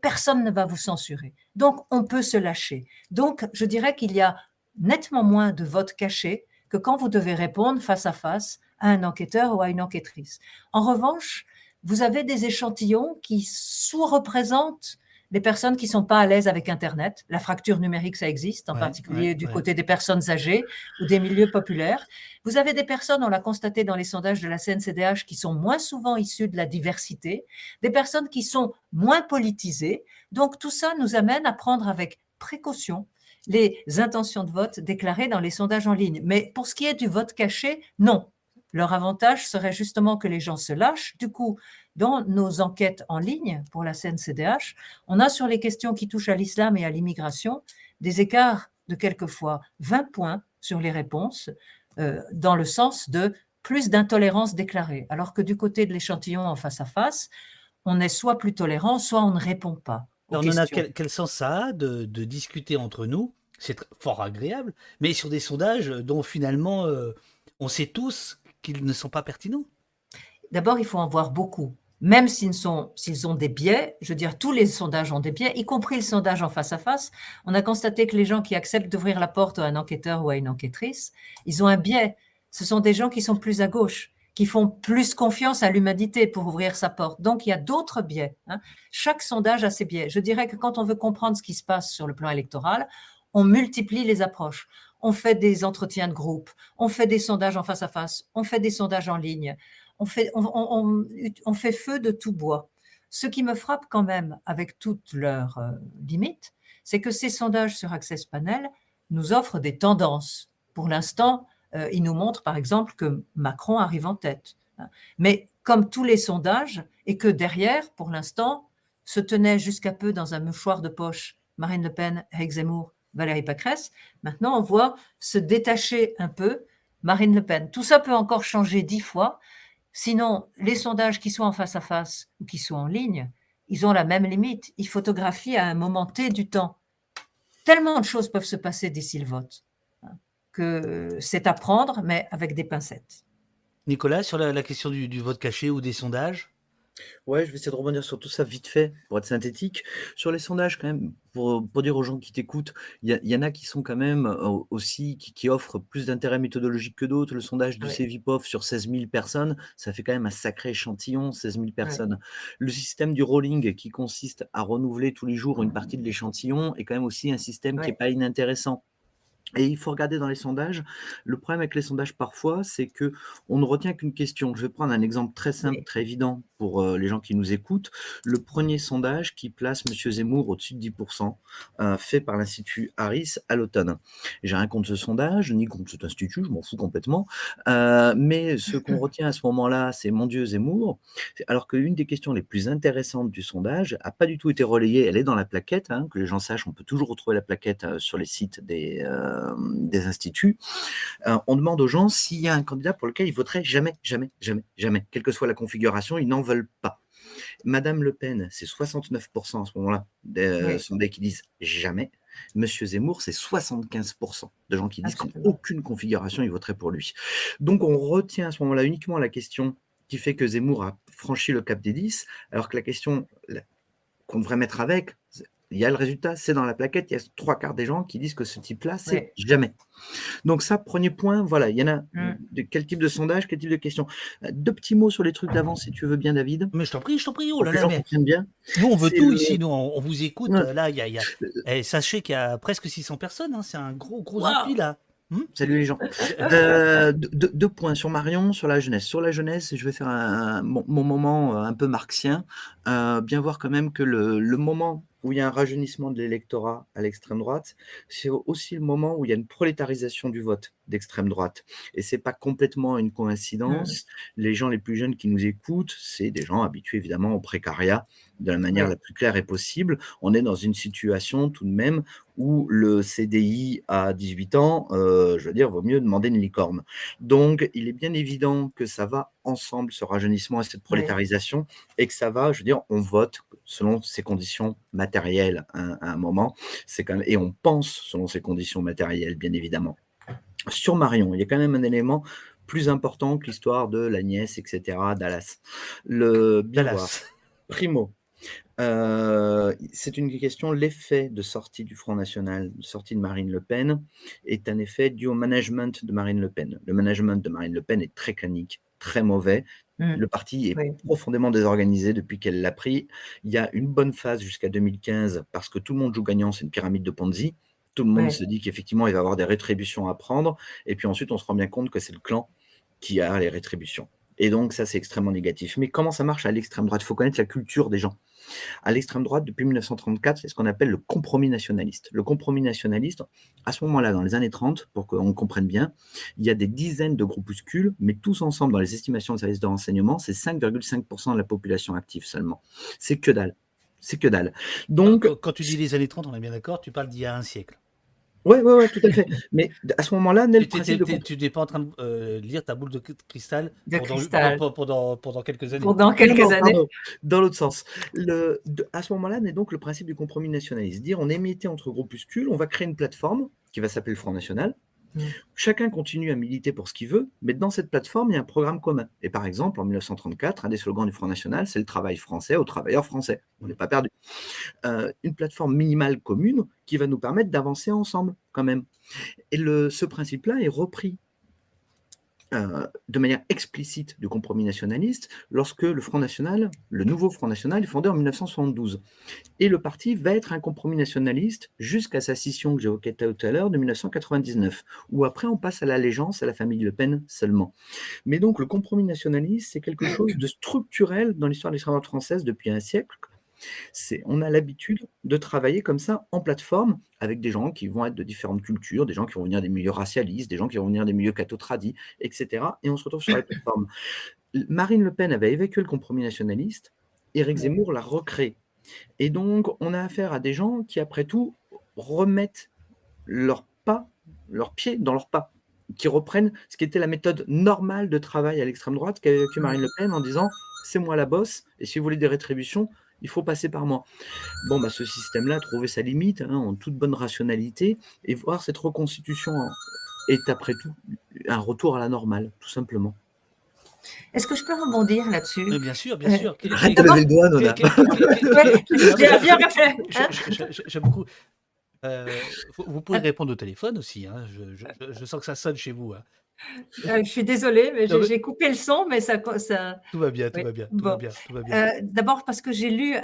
Speaker 2: personne ne va vous censurer. Donc, on peut se lâcher. Donc, je dirais qu'il y a nettement moins de votes cachés que quand vous devez répondre face à face à un enquêteur ou à une enquêtrice. En revanche, vous avez des échantillons qui sous-représentent les personnes qui sont pas à l'aise avec Internet. La fracture numérique, ça existe, en particulier du côté des personnes âgées ou des milieux populaires. Vous avez des personnes, on l'a constaté dans les sondages de la CNCDH, qui sont moins souvent issues de la diversité, des personnes qui sont moins politisées. Donc tout ça nous amène à prendre avec précaution les intentions de vote déclarées dans les sondages en ligne. Mais pour ce qui est du vote caché, non. Leur avantage serait justement que les gens se lâchent. Du coup, dans nos enquêtes en ligne pour la CNCDH, on a sur les questions qui touchent à l'islam et à l'immigration des écarts de quelquefois 20 points sur les réponses, euh, dans le sens de plus d'intolérance déclarée, alors que du côté de l'échantillon en face à face, on est soit plus tolérant, soit on ne répond pas.
Speaker 1: on a quel, sens ça a de, discuter entre nous? C'est fort agréable, mais sur des sondages dont finalement euh, on sait tous qu'ils ne sont pas pertinents.
Speaker 2: D'abord, il faut en voir beaucoup même s'ils, ont des biais, je veux dire, tous les sondages ont des biais, y compris le sondage en face à face, on a constaté que les gens qui acceptent d'ouvrir la porte à un enquêteur ou à une enquêtrice, ils ont un biais. Ce sont des gens qui sont plus à gauche, qui font plus confiance à l'humanité pour ouvrir sa porte. Donc, il y a d'autres biais. Hein. Chaque sondage a ses biais. Je dirais que quand on veut comprendre ce qui se passe sur le plan électoral, on multiplie les approches. On fait des entretiens de groupe, on fait des sondages en face à face, on fait des sondages en ligne, on fait, feu de tout bois. Ce qui me frappe quand même, avec toutes leurs euh, limites, c'est que ces sondages sur Access Panel nous offrent des tendances. Pour l'instant, euh, ils nous montrent par exemple que Macron arrive en tête. Hein. Mais comme tous les sondages, et que derrière, pour l'instant, se tenait jusqu'à peu dans un mouchoir de poche Marine Le Pen, Eric Valérie Pécresse, maintenant on voit se détacher un peu Marine Le Pen. Tout ça peut encore changer dix fois, Sinon, les sondages qui sont en face à face ou qui sont en ligne, ils ont la même limite. Ils photographient à un moment T du temps. Tellement de choses peuvent se passer d'ici le vote hein, que c'est à prendre, mais avec des pincettes.
Speaker 1: Nicolas, sur la, question du, vote caché ou des sondages?
Speaker 3: Ouais, je vais essayer de rebondir sur tout ça vite fait pour être synthétique. Sur les sondages, quand même, pour, pour dire aux gens qui t'écoutent, il y, en a qui sont quand même euh, aussi, qui, offrent plus d'intérêt méthodologique que d'autres. Le sondage du ouais. sur 16 000 personnes, ça fait quand même un sacré échantillon, 16 000 personnes. Le système du rolling qui consiste à renouveler tous les jours une partie de l'échantillon est quand même aussi un système qui n'est pas inintéressant. Et il faut regarder dans les sondages. Le problème avec les sondages parfois, c'est que on ne retient qu'une question. Je vais prendre un exemple très simple, très évident pour euh, les gens qui nous écoutent. Le premier sondage qui place M. Zemmour au-dessus de 10%, euh, fait par l'Institut Harris à l'automne. J'ai rien contre ce sondage, ni contre cet institut, je m'en fous complètement. Euh, mais ce [laughs] qu'on retient à ce moment-là, c'est mon Dieu Zemmour. Alors qu'une des questions les plus intéressantes du sondage a pas du tout été relayée. Elle est dans la plaquette, hein, que les gens sachent. On peut toujours retrouver la plaquette sur les sites des des instituts, on demande aux gens s'il y a un candidat pour lequel ils voteraient jamais, jamais, jamais, jamais, quelle que soit la configuration, ils n'en veulent pas. Madame Le Pen, c'est 69% à ce moment-là des sondés qui disent jamais. Monsieur Zemmour, c'est 75% de gens qui disent qu'en aucune configuration, ils voteraient pour lui. Donc on retient à ce moment-là uniquement la question qui fait que Zemmour a franchi le cap des 10, alors que la question qu'on devrait mettre avec, il y a le résultat, c'est dans la plaquette, il y a trois quarts des gens qui disent que ce type-là, c'est jamais. Donc ça, premier point, voilà, il y en a mm. de quel type de sondage, quel type de question. Euh, deux petits mots sur les trucs d'avant, si tu veux bien, David.
Speaker 1: Mais je t'en prie, je t'en prie, oh là là, bien. Nous, on veut tout ici, nous, on, vous écoute. Là, il y a, y a... Eh, sachez qu'il y a presque 600 personnes, hein, c'est un gros, gros appui là.
Speaker 3: Hmm Salut les gens. [laughs] Euh, deux, points sur Marion, sur la jeunesse. Sur la jeunesse, je vais faire un, mon, moment euh, un peu marxien. bien voir quand même que le, le moment où il y a un rajeunissement de l'électorat à l'extrême droite, c'est aussi le moment où il y a une prolétarisation du vote d'extrême droite. Et c'est pas complètement une coïncidence. Mmh. Les gens les plus jeunes qui nous écoutent, c'est des gens habitués évidemment au précariat de la manière la plus claire et possible. On est dans une situation tout de même où le CDI à 18 ans, euh, je veux dire, vaut mieux demander une licorne. Donc, il est bien évident que ça va ensemble, ce rajeunissement et cette prolétarisation, et que ça va, je veux dire, on vote selon ses conditions matérielles à, un moment, c'est quand même, et on pense selon ses conditions matérielles, bien évidemment. Sur Marion, il y a quand même un élément plus important que l'histoire de la nièce, etc., Dallas. Le
Speaker 1: Dallas.
Speaker 3: Primo, euh, c'est une question, l'effet de sortie du Front National, de sortie de Marine Le Pen, est un effet dû au management de Marine Le Pen. Le management de Marine Le Pen est très clinique, très mauvais. Mmh. Le parti est profondément désorganisé depuis qu'elle l'a pris. Il y a une bonne phase jusqu'à 2015 parce que tout le monde joue gagnant, c'est une pyramide de Ponzi. Tout le monde se dit qu'effectivement, il va y avoir des rétributions à prendre. Et puis ensuite, on se rend bien compte que c'est le clan qui a les rétributions. Et donc, ça, c'est extrêmement négatif. Mais comment ça marche à l'extrême droite? Il faut connaître la culture des gens. À l'extrême droite, depuis 1934, c'est ce qu'on appelle le compromis nationaliste. Le compromis nationaliste, à ce moment-là, dans les années 30, pour qu'on comprenne bien, il y a des dizaines de groupuscules, mais tous ensemble, dans les estimations de services de renseignement, c'est 5,5% de la population active seulement. C'est que dalle. C'est que dalle. Donc,
Speaker 1: quand tu dis les années 30, on est bien d'accord, tu parles d'il y a un siècle.
Speaker 3: Oui, oui, oui, tout à fait. Mais à ce moment-là,
Speaker 1: Nel Tu n'es pas en train de euh, lire ta boule de cristal, pendant, Pendant, quelques années.
Speaker 2: Pendant quelques années.
Speaker 3: dans l'autre sens. Le, à ce moment-là naît donc le principe du compromis nationaliste. Dire on est émettait entre groupuscules, on va créer une plateforme qui va s'appeler le Front National, Mm. Chacun continue à militer pour ce qu'il veut, mais dans cette plateforme, il y a un programme commun. Et par exemple, en 1934, un des slogans du Front National, c'est le travail français aux travailleurs français. On n'est pas perdu. Euh, une plateforme minimale commune qui va nous permettre d'avancer ensemble quand même. Et le, ce principe-là est repris euh, de manière explicite du compromis nationaliste lorsque le Front National, le nouveau Front National, est fondé en 1972. Et le parti va être un compromis nationaliste jusqu'à sa scission que j'évoquais tout à l'heure de 1999, où après on passe à l'allégeance à la famille Le Pen seulement. Mais donc le compromis nationaliste, c'est quelque [coughs] chose de structurel dans l'histoire de l'extrême française depuis un siècle, c'est, on a l'habitude de travailler comme ça en plateforme avec des gens qui vont être de différentes cultures, des gens qui vont venir des milieux racialistes, des gens qui vont venir des milieux catho-tradis, etc. Et on se retrouve sur la plateforme. Marine Le Pen avait évacué le compromis nationaliste, Éric Zemmour l'a recréé. Et donc, on a affaire à des gens qui, après tout, remettent leurs pas, leurs pieds dans leurs pas, qui reprennent ce qui était la méthode normale de travail à l'extrême droite qu'avait évacué Marine Le Pen en disant c'est moi la bosse, et si vous voulez des rétributions, il faut passer par moi. Bon, bah, ce système-là a trouvé sa limite hein, en toute bonne rationalité et voir cette reconstitution est après tout un retour à la normale, tout simplement.
Speaker 2: Est-ce que je peux rebondir là-dessus?
Speaker 1: Bien sûr, bien sûr.
Speaker 3: Arrête de lever le doigt, Nona.
Speaker 1: J'aime beaucoup. Euh, vous pouvez répondre au téléphone aussi. Hein. Je, sens que ça sonne chez vous. Hein.
Speaker 2: Euh, je suis désolée, mais j'ai coupé le son, mais ça. ça...
Speaker 1: Tout va bien, tout va bien. Tout va bien,
Speaker 2: euh, D'abord parce que j'ai lu,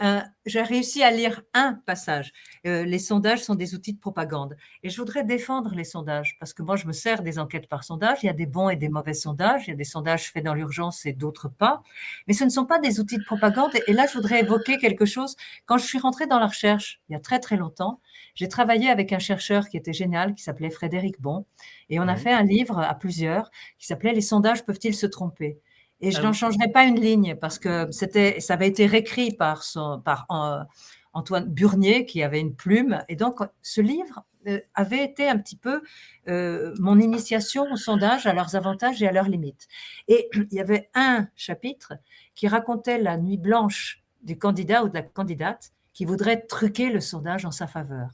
Speaker 2: j'ai réussi à lire un passage. Euh, les sondages sont des outils de propagande. Et je voudrais défendre les sondages, parce que moi, je me sers des enquêtes par sondage. Il y a des bons et des mauvais sondages. Il y a des sondages faits dans l'urgence et d'autres pas. Mais ce ne sont pas des outils de propagande. Et là, je voudrais évoquer quelque chose. Quand je suis rentrée dans la recherche, il y a très, très longtemps, j'ai travaillé avec un chercheur qui était génial, qui s'appelait Frédéric Bon, et on a fait un livre à plusieurs qui s'appelait Les sondages peuvent-ils se tromper? Et je ah n'en changerai pas une ligne parce que c'était, ça avait été réécrit par, son, par euh, Antoine Burnier qui avait une plume. Et donc, ce livre euh, avait été un petit peu euh, mon initiation au sondage, à leurs avantages et à leurs limites. Et [clears throat] il y avait un chapitre qui racontait la nuit blanche du candidat ou de la candidate qui voudrait truquer le sondage en sa faveur.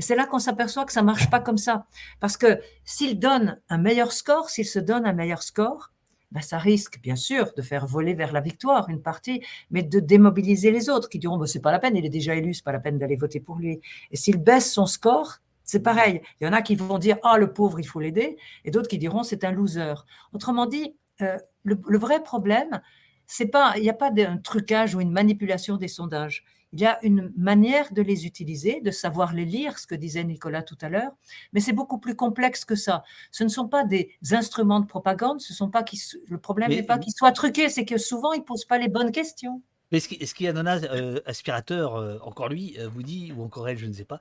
Speaker 2: Et c'est là qu'on s'aperçoit que ça marche pas comme ça. Parce que s'il donne un meilleur score, s'il se donne un meilleur score, ben ça risque bien sûr de faire voler vers la victoire une partie, mais de démobiliser les autres qui diront ben, c'est pas la peine, il est déjà élu, c'est pas la peine d'aller voter pour lui. Et s'il baisse son score, c'est pareil. Il y en a qui vont dire ah le pauvre il faut l'aider, et d'autres qui diront c'est un loser. Autrement dit, euh, le, le, vrai problème, c'est pas il n'y a pas un trucage ou une manipulation des sondages. Il y a une manière de les utiliser, de savoir les lire, ce que disait Nicolas tout à l'heure, mais c'est beaucoup plus complexe que ça. Ce ne sont pas des instruments de propagande, ce sont pas qui, le problème n'est pas qu'ils soient truqués, c'est que souvent ils posent pas les bonnes questions.
Speaker 1: Mais a un euh, aspirateur, euh, encore lui, euh, vous dit, ou encore elle, je ne sais pas,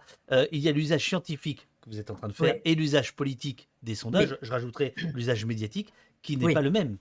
Speaker 1: il y a l'usage scientifique que vous êtes en train de faire et l'usage politique des sondages, je rajouterai l'usage médiatique, qui n'est pas le même.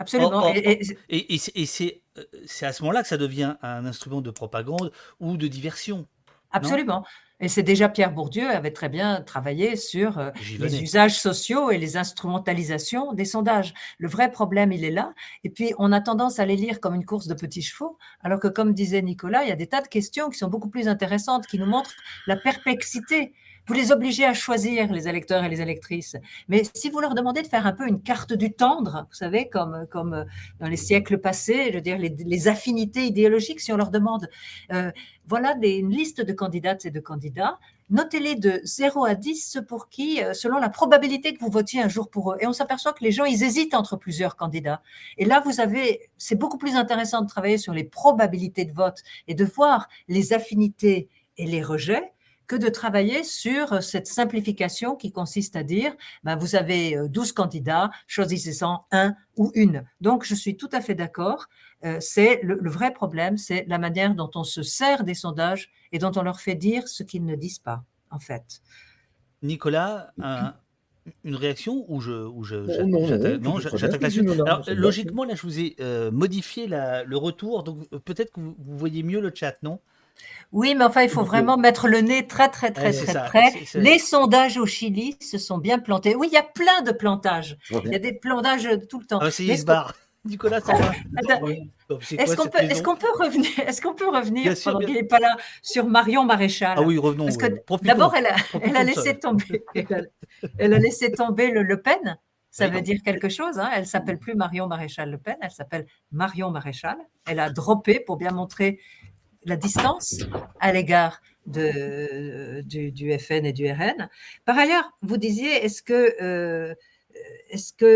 Speaker 2: Absolument.
Speaker 1: et, et, c'est à ce moment-là que ça devient un instrument de propagande ou de diversion.
Speaker 2: Absolument. Et c'est déjà Pierre Bourdieu avait très bien travaillé sur euh, les usages sociaux et les instrumentalisations des sondages. Le vrai problème, il est là. Et puis, on a tendance à les lire comme une course de petits chevaux, alors que, comme disait Nicolas, il y a des tas de questions qui sont beaucoup plus intéressantes, qui nous montrent la perplexité vous les obligez à choisir, les électeurs et les électrices. Mais si vous leur demandez de faire un peu une carte du tendre, vous savez, comme, comme dans les siècles passés, je veux dire, les, affinités idéologiques, si on leur demande, euh, voilà une liste de candidates et de candidats, notez-les de 0 à 10, pour qui, euh, selon la probabilité que vous votiez un jour pour eux. Et on s'aperçoit que les gens, ils hésitent entre plusieurs candidats. Et là, vous avez, c'est beaucoup plus intéressant de travailler sur les probabilités de vote et de voir les affinités et les rejets que de travailler sur cette simplification qui consiste à dire, ben vous avez 12 euh, candidats, choisissez-en un ou une. Donc, je suis tout à fait d'accord. Euh, c'est le, vrai problème, c'est la manière dont on se sert des sondages et dont on leur fait dire ce qu'ils ne disent pas, en fait.
Speaker 1: Nicolas, une réaction ou je, ou je non, j'attaque là-dessus. logiquement, là, je vous ai euh, modifié le retour, donc euh, peut-être que vous, voyez mieux le chat, non?
Speaker 2: Oui, mais enfin, il faut vraiment mettre le nez très, très, très, très près. Les sondages au Chili se sont bien plantés. Oui, il y a plein de plantages. Il y a des plantages tout le temps.
Speaker 1: Ah, c'est [laughs] Nicolas, ça va. [laughs]
Speaker 2: Est-ce qu'on peut, est peut, revenir, est-ce qu'on peut revenir [laughs] pendant qu'il n'est pas là sur Marion Maréchal?
Speaker 1: Ah oui, revenons.
Speaker 2: Parce que d'abord, elle a, elle a laissé tomber, elle a, laissé tomber le Le Pen. Ça veut dire quelque chose. Hein. Elle s'appelle plus Marion Maréchal Le Pen, elle s'appelle Marion Maréchal. Elle a droppé pour bien montrer la distance à l'égard du, FN et du RN. Par ailleurs, vous disiez, est-ce que euh,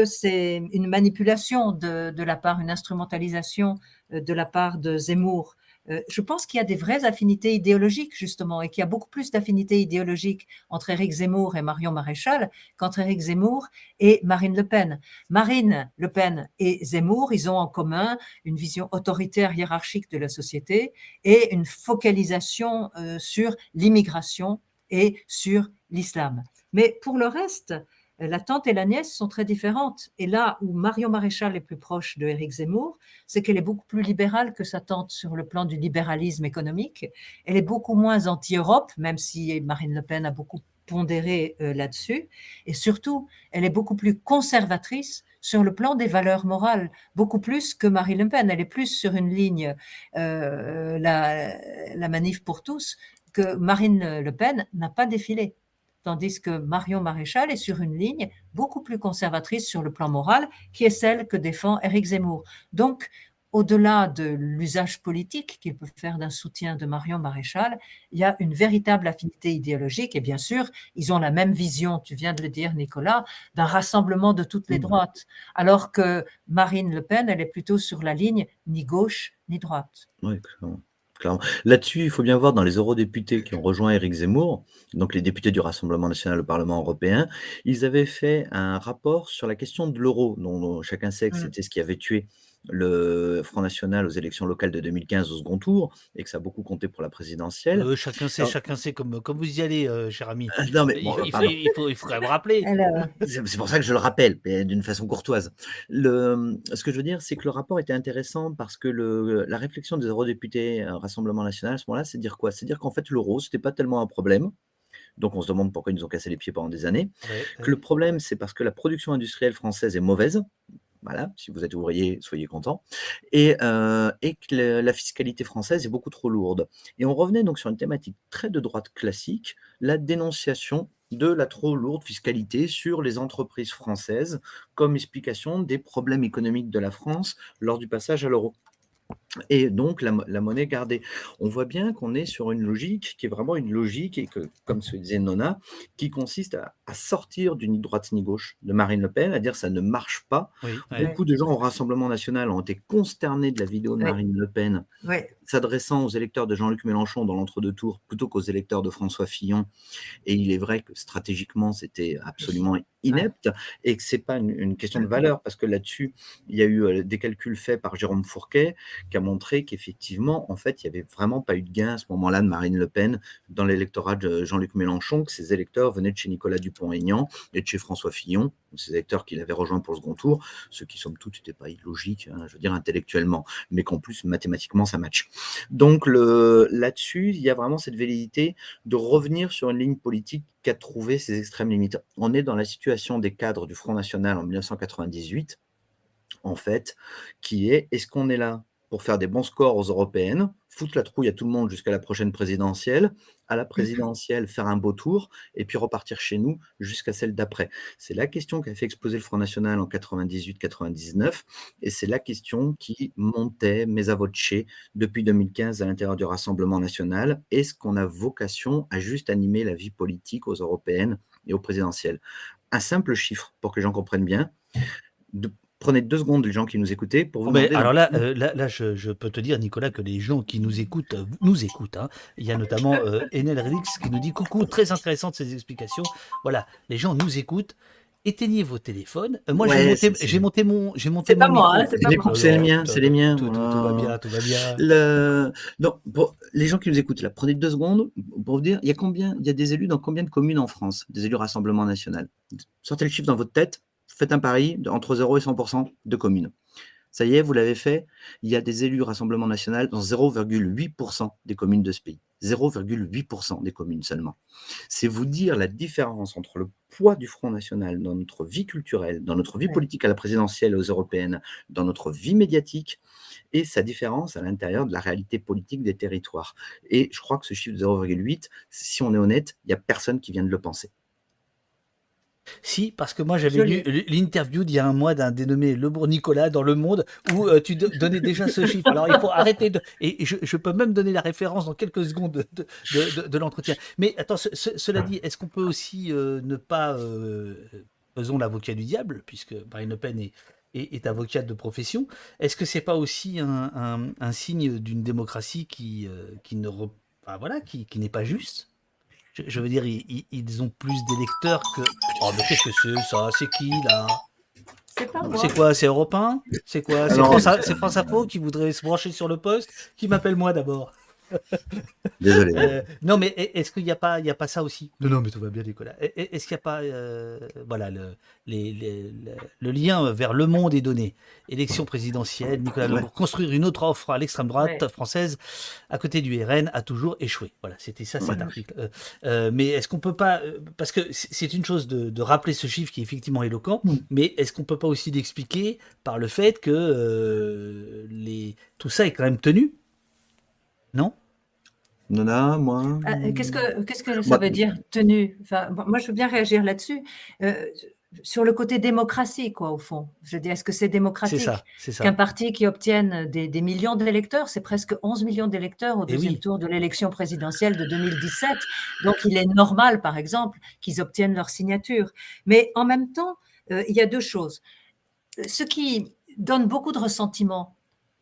Speaker 2: c'est une manipulation de, la part, une instrumentalisation euh, de la part de Zemmour je pense qu'il y a des vraies affinités idéologiques, justement, et qu'il y a beaucoup plus d'affinités idéologiques entre Éric Zemmour et Marion Maréchal qu'entre Éric Zemmour et Marine Le Pen. Marine Le Pen et Zemmour, ils ont en commun une vision autoritaire hiérarchique de la société et une focalisation euh, sur l'immigration et sur l'islam. Mais pour le reste, la tante et la nièce sont très différentes. Et là où Marion Maréchal est plus proche de Éric Zemmour, c'est qu'elle est beaucoup plus libérale que sa tante sur le plan du libéralisme économique. Elle est beaucoup moins anti-Europe, même si Marine Le Pen a beaucoup pondéré euh, là-dessus. Et surtout, elle est beaucoup plus conservatrice sur le plan des valeurs morales, beaucoup plus que Marine Le Pen. Elle est plus sur une ligne, euh, la, la manif pour tous, que Marine Le Pen n'a pas défilé tandis que Marion Maréchal est sur une ligne beaucoup plus conservatrice sur le plan moral, qui est celle que défend Éric Zemmour. Donc, au-delà de l'usage politique qu'il peut faire d'un soutien de Marion Maréchal, il y a une véritable affinité idéologique et bien sûr, ils ont la même vision, tu viens de le dire Nicolas, d'un rassemblement de toutes les mmh. droites, alors que Marine Le Pen, elle est plutôt sur la ligne ni gauche ni droite.
Speaker 3: Oui, Là-dessus, il faut bien voir dans les eurodéputés qui ont rejoint Éric Zemmour, donc les députés du Rassemblement national au Parlement européen, ils avaient fait un rapport sur la question de l'euro, dont chacun sait que mmh. c'était ce qui avait tué le Front National aux élections locales de 2015 au second tour et que ça a beaucoup compté pour la présidentielle.
Speaker 1: Euh, chacun sait, chacun sait comme, comme vous y allez, euh, cher ami.
Speaker 3: Euh, non, mais,
Speaker 1: il, faut, il, faut, quand même rappeler.
Speaker 3: C'est pour ça que je le rappelle, d'une façon courtoise. Le, ce que je veux dire, c'est que le rapport était intéressant parce que le, la réflexion des eurodéputés Rassemblement National à ce moment-là, c'est dire quoi? C'est dire qu'en fait, l'euro, ce n'était pas tellement un problème. Donc on se demande pourquoi ils nous ont cassé les pieds pendant des années. que le problème, c'est parce que la production industrielle française est mauvaise, voilà, si vous êtes ouvrier, soyez content. Et, euh, et que la fiscalité française est beaucoup trop lourde. Et on revenait donc sur une thématique très de droite classique, la dénonciation de la trop lourde fiscalité sur les entreprises françaises comme explication des problèmes économiques de la France lors du passage à l'euro et donc la, monnaie gardée. On voit bien qu'on est sur une logique qui est vraiment une logique, et que, comme se disait Nona, qui consiste à, sortir du ni droite ni gauche de Marine Le Pen, à dire ça ne marche pas. Beaucoup de gens au Rassemblement national ont été consternés de la vidéo de Marine Le Pen s'adressant aux électeurs de Jean-Luc Mélenchon dans l'entre-deux tours plutôt qu'aux électeurs de François Fillon. Et il est vrai que stratégiquement, c'était absolument inepte et que c'est pas une, question de valeur parce que là-dessus, il y a eu euh, des calculs faits par Jérôme Fourquet qui a montré qu'effectivement, en fait, il n'y avait vraiment pas eu de gain à ce moment-là de Marine Le Pen dans l'électorat de Jean-Luc Mélenchon, que ses électeurs venaient de chez Nicolas Dupont-Aignan et de chez François Fillon, ces électeurs qu'il avait rejoints pour le second tour, ce qui, somme toute, n'était pas illogique, hein, je veux dire, intellectuellement, mais qu'en plus, mathématiquement, ça match. Donc là-dessus, il y a vraiment cette velléité de revenir sur une ligne politique qui a trouvé ses extrêmes limites. On est dans la situation des cadres du Front National en 1998, en fait, qui est est-ce qu'on est là pour faire des bons scores aux européennes, foutre la trouille à tout le monde jusqu'à la prochaine présidentielle, à la présidentielle faire un beau tour, et puis repartir chez nous jusqu'à celle d'après. C'est la question qui a fait exploser le Front National en 98-99, et c'est la question qui montait mes voce depuis 2015 à l'intérieur du Rassemblement national. Est-ce qu'on a vocation à juste animer la vie politique aux européennes et aux présidentielles? Un simple chiffre pour que les gens comprennent bien. Prenez deux secondes, les gens qui nous écoutaient, pour vous
Speaker 1: Mais alors là, euh, là, là je, peux te dire, Nicolas, que les gens qui nous écoutent, euh, nous écoutent. Hein. Il y a notamment euh, Enel Relix qui nous dit coucou, très intéressant de ces explications. Voilà, les gens nous écoutent. Éteignez vos téléphones. moi, j'ai monté, monté, mon, j'ai monté
Speaker 2: C'est pas moi, hein, c'est pas
Speaker 3: moi. C'est les miens, c'est les miens.
Speaker 1: Tout, va bien, tout va bien.
Speaker 3: Le... Non, les gens qui nous écoutent, là, prenez deux secondes pour vous dire, il y a combien, il y a des élus dans combien de communes en France, des élus Rassemblement National? Sortez le chiffre dans votre tête faites un pari entre 0 et 100% de communes. Ça y est, vous l'avez fait. Il y a des élus Rassemblement national dans 0,8% des communes de ce pays. 0,8% des communes seulement. C'est vous dire la différence entre le poids du Front National dans notre vie culturelle, dans notre vie politique à la présidentielle et aux européennes, dans notre vie médiatique, et sa différence à l'intérieur de la réalité politique des territoires. Et je crois que ce chiffre de 0,8, si on est honnête, il n'y a personne qui vient de le penser.
Speaker 1: Si, parce que moi j'avais lu l'interview d'il y a un mois d'un dénommé Lebourg Nicolas dans Le Monde où euh, tu donnais déjà ce chiffre. Alors il faut [laughs] arrêter de. Et je, peux même donner la référence dans quelques secondes de, l'entretien. Mais attends, cela dit, est-ce qu'on peut aussi euh, ne pas. Euh, faisons l'avocat du diable, puisque Marine Le Pen est, est, avocate de profession. Est-ce que c'est pas aussi un, signe d'une démocratie qui, qui ne. voilà, qui, qui n'est pas juste? Je, veux dire, ils, ont plus d'électeurs que. Oh, mais qu'est-ce que c'est ça C'est qui là?
Speaker 2: C'est pas moi.
Speaker 1: C'est quoi C'est européen C'est quoi C'est France, France Info qui voudrait se brancher sur le poste? Qui m'appelle moi d'abord?
Speaker 3: Désolé. Euh,
Speaker 1: non, mais est-ce qu'il n'y a, pas, il y a pas ça aussi? Non, non, mais tout va bien, Nicolas. Est-ce qu'il n'y a pas euh, voilà, le, le, lien vers le monde est donné? Élection présidentielle, Nicolas pour construire une autre offre à l'extrême droite française à côté du RN a toujours échoué. Voilà, c'était ça cet article. Euh, mais est-ce qu'on peut pas. Parce que c'est une chose de, rappeler ce chiffre qui est effectivement éloquent, mm. mais est-ce qu'on peut pas aussi l'expliquer par le fait que les, tout ça est quand même tenu? Non?
Speaker 3: Nona, moi?
Speaker 2: Euh, qu'est-ce que, qu'est-ce que ça veut dire tenue? Enfin, Moi, je veux bien réagir là-dessus. Euh, sur le côté démocratie, quoi, au fond. Je dis, est-ce que c'est démocratique qu'un parti qui obtienne des, millions d'électeurs, c'est presque 11 millions d'électeurs au eh deuxième tour de l'élection présidentielle de 2017. Donc, il est normal, par exemple, qu'ils obtiennent leur signature. Mais en même temps, euh, il y a deux choses. Ce qui donne beaucoup de ressentiment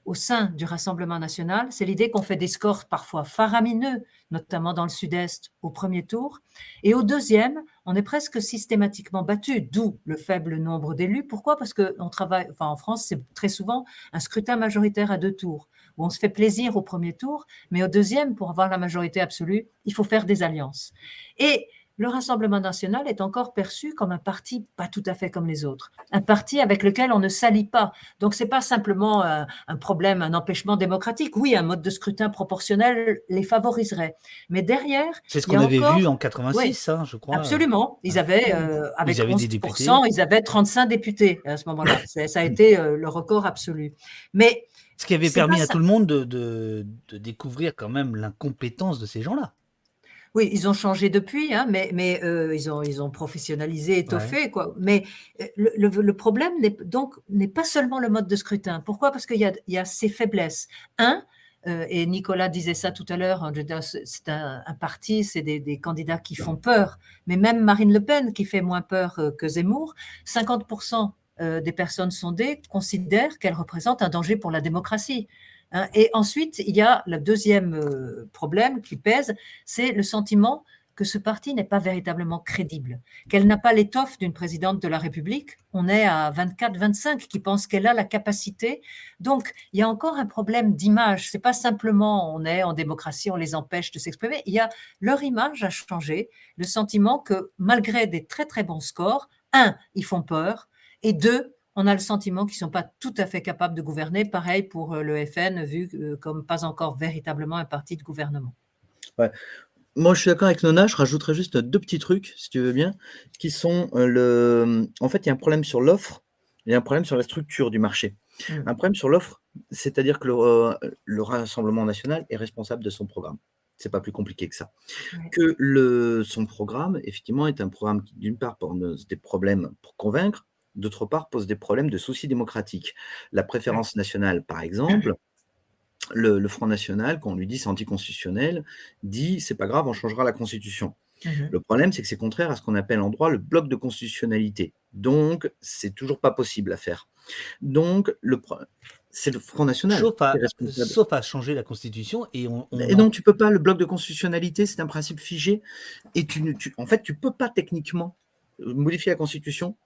Speaker 2: au sein du Rassemblement national, c'est l'idée qu'on fait des scores parfois faramineux, notamment dans le sud-est au premier tour, et au deuxième, on est presque systématiquement battu, d'où le faible nombre d'élus. Pourquoi? Parce que en France, c'est très souvent un scrutin majoritaire à deux tours, où on se fait plaisir au premier tour, mais au deuxième, pour avoir la majorité absolue, il faut faire des alliances. Et le Rassemblement national est encore perçu comme un parti pas tout à fait comme les autres, un parti avec lequel on ne s'allie pas. Donc c'est pas simplement un, problème, un empêchement démocratique. Oui, un mode de scrutin proportionnel les favoriserait, mais derrière,
Speaker 1: c'est ce qu'on avait vu en 86, hein, je crois.
Speaker 2: Absolument, ils avaient euh, avec ils avaient ils avaient 35 députés à ce moment-là. [coughs] ça a été euh, le record absolu. Mais
Speaker 1: ce qui avait permis à tout le monde de découvrir quand même l'incompétence de ces gens-là.
Speaker 2: Oui, ils ont changé depuis, hein, mais, mais euh, ils, ont, ils ont professionnalisé, étoffé. Quoi. Mais euh, le, le, problème n'est, donc n'est pas seulement le mode de scrutin. Pourquoi? Parce qu'il y a, il y a ses faiblesses. Un, euh, et Nicolas disait ça tout à l'heure, hein, c'est un, un, parti, c'est des, des, candidats qui font peur. Mais même Marine Le Pen, qui fait moins peur que Zemmour, 50% des personnes sondées considèrent qu'elle représente un danger pour la démocratie. Hein. Et ensuite, il y a le deuxième euh, problème qui pèse, c'est le sentiment que ce parti n'est pas véritablement crédible, qu'elle n'a pas l'étoffe d'une présidente de la République. On est à 24-25 qui pensent qu'elle a la capacité. Donc, il y a encore un problème d'image. C'est pas simplement on est en démocratie, on les empêche de s'exprimer. Il y a leur image a changé, le sentiment que malgré des très très bons scores, un, ils font peur, et deux, on a le sentiment qu'ils ne sont pas tout à fait capables de gouverner. Pareil pour euh, le FN, vu euh, comme pas encore véritablement un parti de gouvernement.
Speaker 3: Moi, je suis d'accord avec Nona. Je rajouterais juste deux petits trucs, si tu veux bien, qui sont euh, le. En fait, il y a un problème sur l'offre et un problème sur la structure du marché. Mmh. Un problème sur l'offre, C'est-à-dire que le, le, Rassemblement national est responsable de son programme. C'est pas plus compliqué que ça. Que le, son programme, effectivement, est un programme qui, d'une part, pose des problèmes pour convaincre, d'autre part, pose des problèmes de soucis démocratiques. La préférence nationale, par exemple, le, Front National, quand on lui dit c'est anticonstitutionnel, dit c'est pas grave, on changera la Constitution. Mmh le problème, c'est que c'est contraire à ce qu'on appelle en droit le bloc de constitutionnalité. Donc, c'est toujours pas possible à faire. Donc, le c'est le Front National.
Speaker 1: Sauf à, changer la Constitution. Et, on,
Speaker 3: et non, tu peux pas. Le bloc de constitutionnalité, c'est un principe figé. Et tu, tu, en fait, tu peux pas techniquement modifier la Constitution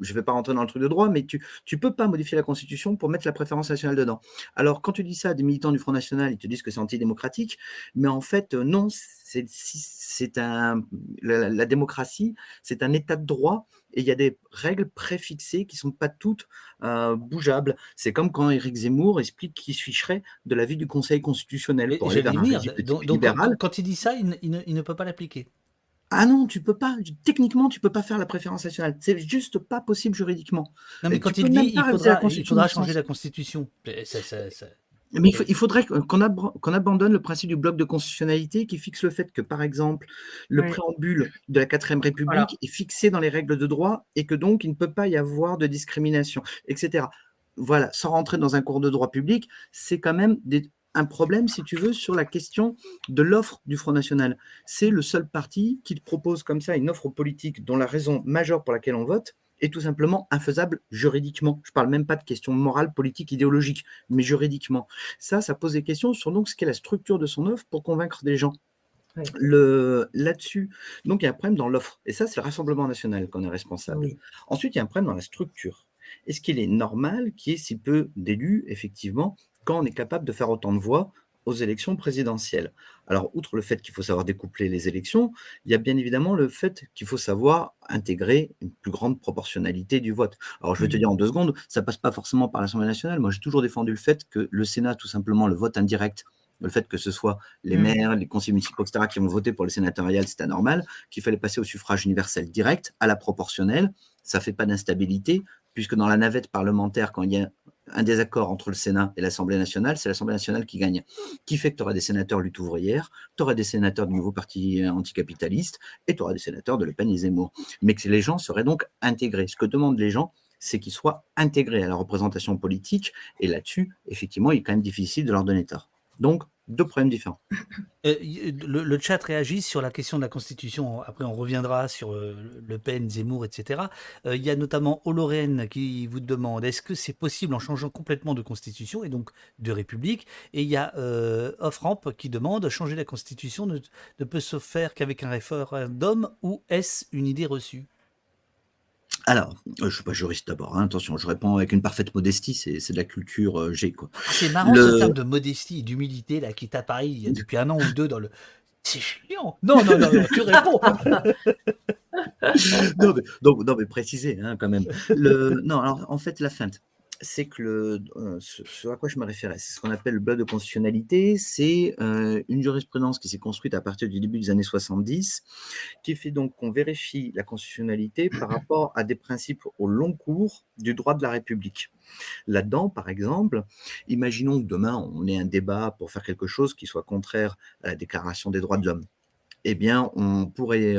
Speaker 3: je ne vais pas rentrer dans le truc de droit, mais tu ne peux pas modifier la Constitution pour mettre la préférence nationale dedans. Alors, quand tu dis ça à des militants du Front National, ils te disent que c'est antidémocratique, mais en fait, euh, non, c'est un, la, démocratie, c'est un état de droit, et il y a des règles préfixées qui ne sont pas toutes euh, bougeables. C'est comme quand Éric Zemmour explique qu'il se ficherait de l'avis du Conseil constitutionnel
Speaker 1: pour aller vers un donc, libéral. Quand, il dit ça, il ne peut pas l'appliquer.
Speaker 3: Ah non, tu peux pas. Techniquement, tu peux pas faire la préférence nationale. C'est juste pas possible juridiquement.
Speaker 1: Non, mais quand il dit il faudra, changer la Constitution,
Speaker 3: mais il, faudrait qu'on abandonne le principe du bloc de constitutionnalité qui fixe le fait que, par exemple, le préambule de la 4 République est fixé dans les règles de droit et que donc il ne peut pas y avoir de discrimination, etc. Voilà, sans rentrer dans un cours de droit public, c'est quand même des, un problème, si tu veux, sur la question de l'offre du Front National. C'est le seul parti qui propose comme ça une offre politique dont la raison majeure pour laquelle on vote est tout simplement infaisable juridiquement. Je ne parle même pas de questions morales, politiques, idéologiques, mais juridiquement. Ça, ça pose des questions sur donc ce qu'est la structure de son offre pour convaincre des gens. Le, là-dessus, donc il y a un problème dans l'offre. Et ça, c'est le Rassemblement national qu'on est responsable. Ensuite, il y a un problème dans la structure. Est-ce qu'il est normal qu'il y ait si peu d'élus, effectivement, quand on est capable de faire autant de voix aux élections présidentielles. Alors, outre le fait qu'il faut savoir découpler les élections, il y a bien évidemment le fait qu'il faut savoir intégrer une plus grande proportionnalité du vote. Alors, je vais te dire en deux secondes, ça passe pas forcément par l'Assemblée nationale. Moi, j'ai toujours défendu le fait que le Sénat, tout simplement, le vote indirect, le fait que ce soit les mmh. maires, les conseillers municipaux, etc., qui ont voté pour le sénatorial, c'était anormal, qu'il fallait passer au suffrage universel direct, à la proportionnelle. Ça fait pas d'instabilité, puisque dans la navette parlementaire, quand il y a un désaccord entre le Sénat et l'Assemblée nationale, c'est l'Assemblée nationale qui gagne. Qui fait que tu auras des sénateurs lutte ouvrière, tu auras des sénateurs du nouveau parti anticapitaliste, et tu auras des sénateurs de Le Pen et Zemmour. Mais que les gens seraient donc intégrés. Ce que demandent les gens, c'est qu'ils soient intégrés à la représentation politique, et là-dessus, effectivement, il est quand même difficile de leur donner tort. Donc, deux problèmes différents. [laughs]
Speaker 1: Euh, le, chat réagit sur la question de la Constitution. Après, on reviendra sur euh, Le Pen, Zemmour, etc. Euh, il y a notamment Olorène qui vous demande est-ce que c'est possible en changeant complètement de Constitution et donc de République Et il y a Offramp qui demande changer la Constitution ne peut se faire qu'avec un référendum ou est-ce une idée reçue?
Speaker 3: Alors, euh, je ne suis pas juriste d'abord, hein, attention, je réponds avec une parfaite modestie, c'est de la culture euh, G.
Speaker 1: Ah, c'est marrant ce terme de modestie et d'humilité là, qui t'apparaît depuis un an ou deux dans le. C'est chiant Non, non, non, tu réponds [laughs]
Speaker 3: non, mais, donc, non, mais préciser hein, quand même. Le, non, alors en fait, la feinte c'est que euh, ce, à quoi je me référais, c'est ce qu'on appelle le bloc de constitutionnalité. C'est euh, une jurisprudence qui s'est construite à partir du début des années 70, qui fait donc qu'on vérifie la constitutionnalité par rapport à des principes au long cours du droit de la République. Là-dedans, par exemple, imaginons que demain on ait un débat pour faire quelque chose qui soit contraire à la Déclaration des droits de l'homme. Eh bien, on pourrait,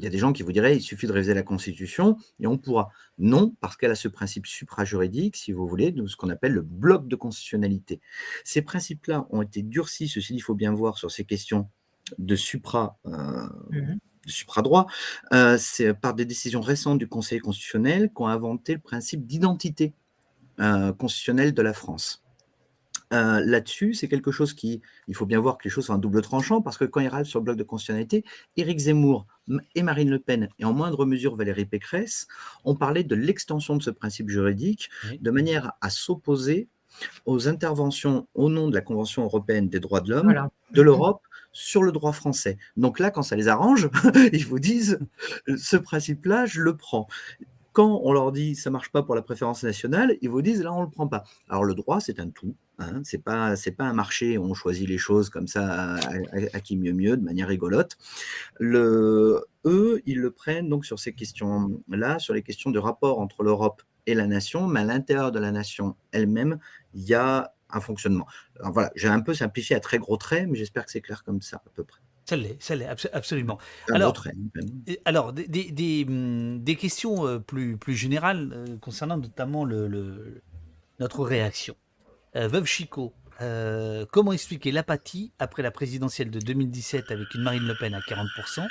Speaker 3: il y a des gens qui vous diraient il suffit de réviser la Constitution et on pourra. Non, parce qu'elle a ce principe supra-juridique, si vous voulez, de ce qu'on appelle le bloc de constitutionnalité. Ces principes-là ont été durcis, ceci il faut bien voir sur ces questions de supra. Euh, mmh supra-droit, euh, c'est par des décisions récentes du Conseil constitutionnel qu'ont inventé le principe d'identité euh, constitutionnelle de la France. Euh, là-dessus, c'est quelque chose qui, il faut bien voir que les choses sont un double tranchant, parce que quand il râle sur le bloc de constitutionnalité, Éric Zemmour et Marine Le Pen, et en moindre mesure Valérie Pécresse, ont parlé de l'extension de ce principe juridique de manière à s'opposer aux interventions au nom de la Convention européenne des droits de l'homme de l'Europe sur le droit français. Donc là, quand ça les arrange, [laughs] ils vous disent, ce principe-là, je le prends quand on leur dit ça marche pas pour la préférence nationale, ils vous disent là on le prend pas. Alors le droit c'est un tout, hein, c'est pas un marché on choisit les choses comme ça à, qui mieux mieux de manière rigolote. Eux ils le prennent donc sur ces questions là, sur les questions de rapport entre l'Europe et la nation, mais à l'intérieur de la nation elle-même, il y a un fonctionnement. Alors voilà, j'ai un peu simplifié à très gros traits, mais j'espère que c'est clair comme ça à peu près.
Speaker 1: Ça l'est, ça l'est, absolument.
Speaker 3: alors,
Speaker 1: alors des, des, questions euh, plus, plus générales euh, concernant notamment le, notre réaction. Euh, Veuve Chico, comment expliquer l'apathie après la présidentielle de 2017 avec une Marine Le Pen à 40%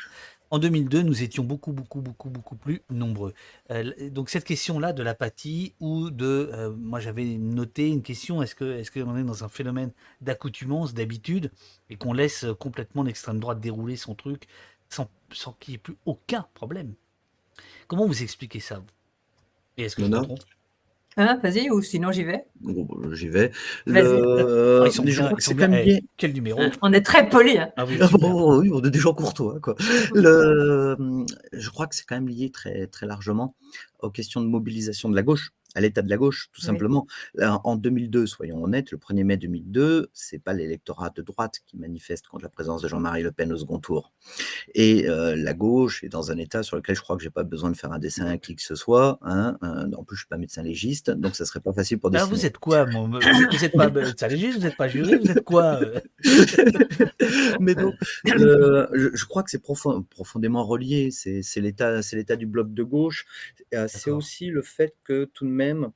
Speaker 1: en 2002, nous étions beaucoup, beaucoup, beaucoup, beaucoup plus nombreux. Euh, donc cette question-là de l'apathie ou de, euh, moi j'avais noté une question, est-ce que est-ce qu'on est dans un phénomène d'accoutumance, d'habitude, et qu'on laisse complètement l'extrême droite dérouler son truc sans, sans qu'il n'y ait plus aucun problème? Comment vous expliquez ça? Et est-ce que je me trompe?
Speaker 2: Hein, vas-y, ou sinon j'y vais.
Speaker 3: j'y vais.
Speaker 1: Le... ils sont, bien, Quel numéro
Speaker 2: On est très poli. Hein.
Speaker 3: Ah oui, ah oui, on est des gens courtois. Quoi. Le... Je crois que c'est quand même lié très, très largement aux questions de mobilisation de la gauche à l'état de la gauche, tout simplement. En 2002, soyons honnêtes, le 1er mai 2002, c'est pas l'électorat de droite qui manifeste contre la présence de Jean-Marie Le Pen au second tour. Et euh, la gauche est dans un état sur lequel je crois que j'ai pas besoin de faire un dessin à qui que ce soit. Hein. Euh, en plus, je suis pas médecin légiste, donc ça serait pas facile pour
Speaker 1: dessiner. vous êtes quoi Vous n'êtes pas [laughs] médecin légiste, vous n'êtes pas juré, vous êtes quoi euh? [laughs]
Speaker 3: Mais donc, je, crois que c'est profondément relié. C'est l'état, c'est l'état du bloc de gauche. C'est aussi le fait que tout de même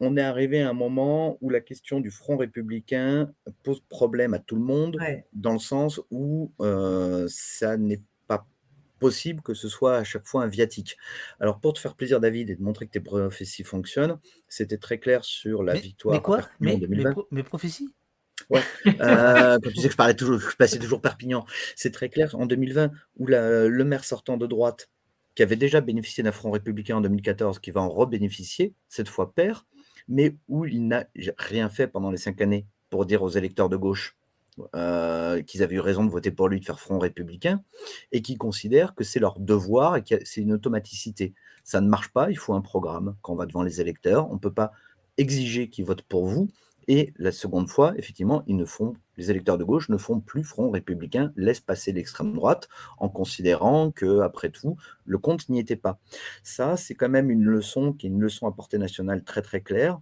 Speaker 3: on est arrivé à un moment où la question du front républicain pose problème à tout le monde, dans le sens où euh, ça n'est pas possible que ce soit à chaque fois un viatique. Alors pour te faire plaisir David et de montrer que tes prophéties fonctionnent, c'était très clair sur la victoire.
Speaker 1: Mais quoi mais, mes, prophéties?
Speaker 3: Ouais. Euh, tu sais que je parlais toujours, je passais toujours Perpignan. C'est très clair en 2020 où le maire sortant de droite qui avait déjà bénéficié d'un front républicain en 2014, qui va en rebénéficier, cette fois père, mais où il n'a rien fait pendant les cinq années pour dire aux électeurs de gauche euh, qu'ils avaient eu raison de voter pour lui, de faire front républicain, et qui considèrent que c'est leur devoir et que c'est une automaticité. Ça ne marche pas, il faut un programme quand on va devant les électeurs. On ne peut pas exiger qu'ils votent pour vous et la seconde fois, effectivement, ils ne font, les électeurs de gauche ne font plus front républicain, laissent passer l'extrême droite en considérant que, après tout, le compte n'y était pas. Ça, c'est quand même une leçon qui est une leçon à portée nationale très très claire.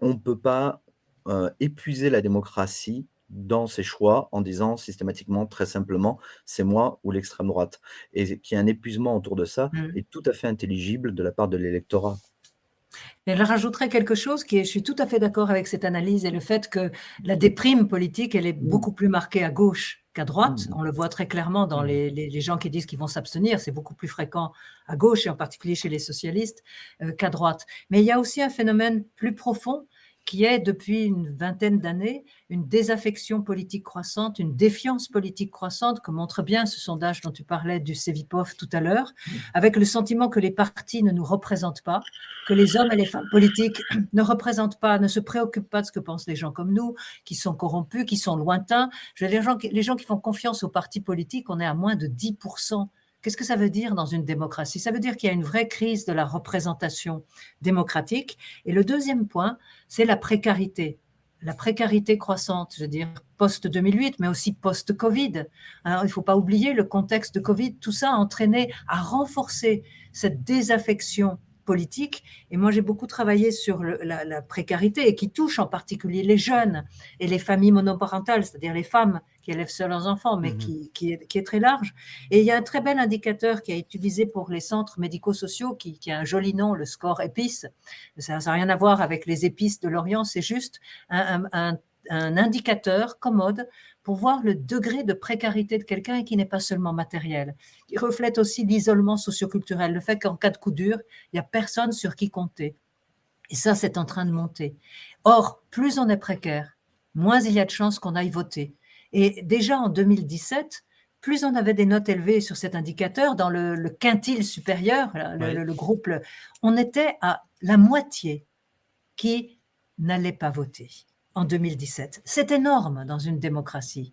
Speaker 3: On ne peut pas euh, épuiser la démocratie dans ses choix en disant systématiquement, très simplement, c'est moi ou l'extrême droite. Et qu'il y ait un épuisement autour de ça mmh. est tout à fait intelligible de la part de l'électorat.
Speaker 2: Je rajouterais quelque chose qui est, je suis tout à fait d'accord avec cette analyse et le fait que la déprime politique, elle est mmh. beaucoup plus marquée à gauche qu'à droite. Mmh. On le voit très clairement dans les, les, gens qui disent qu'ils vont s'abstenir. C'est beaucoup plus fréquent à gauche et en particulier chez les socialistes euh, qu'à droite. Mais il y a aussi un phénomène plus profond qui est depuis une vingtaine d'années une désaffection politique croissante, une défiance politique croissante, que montre bien ce sondage dont tu parlais du Cevipov tout à l'heure, avec le sentiment que les partis ne nous représentent pas, que les hommes et les femmes politiques [clears throat] ne représentent pas, ne se préoccupent pas de ce que pensent les gens comme nous, qui sont corrompus, qui sont lointains. Les, gens, les gens qui font confiance aux partis politiques, on est à moins de 10% Qu'est-ce que ça veut dire dans une démocratie? Ça veut dire qu'il y a une vraie crise de la représentation démocratique. Et le deuxième point, c'est la précarité. La précarité croissante, je veux dire, post-2008, mais aussi post-Covid. Il ne faut pas oublier le contexte de Covid. Tout ça a entraîné, a renforcé cette désaffection politique. Et moi, j'ai beaucoup travaillé sur la, précarité et qui touche en particulier les jeunes et les familles monoparentales, c'est-à-dire les femmes qui élèvent seuls leurs enfants, mais mhm. qui, est, très large. Et il y a un très bel indicateur qui a été utilisé pour les centres médico-sociaux, qui, a un joli nom, le score épice. Ça n'a rien à voir avec les épices de l'Orient, c'est juste un, un indicateur commode pour voir le degré de précarité de quelqu'un et qui n'est pas seulement matériel. Il reflète aussi l'isolement socioculturel, le fait qu'en cas de coup dur, il n'y a personne sur qui compter. Et ça, c'est en train de monter. Or, plus on est précaire, moins il y a de chances qu'on aille voter. Et déjà en 2017, plus on avait des notes élevées sur cet indicateur, dans le, quintile supérieur, le, le groupe, on était à la moitié qui n'allait pas voter en 2017. C'est énorme dans une démocratie.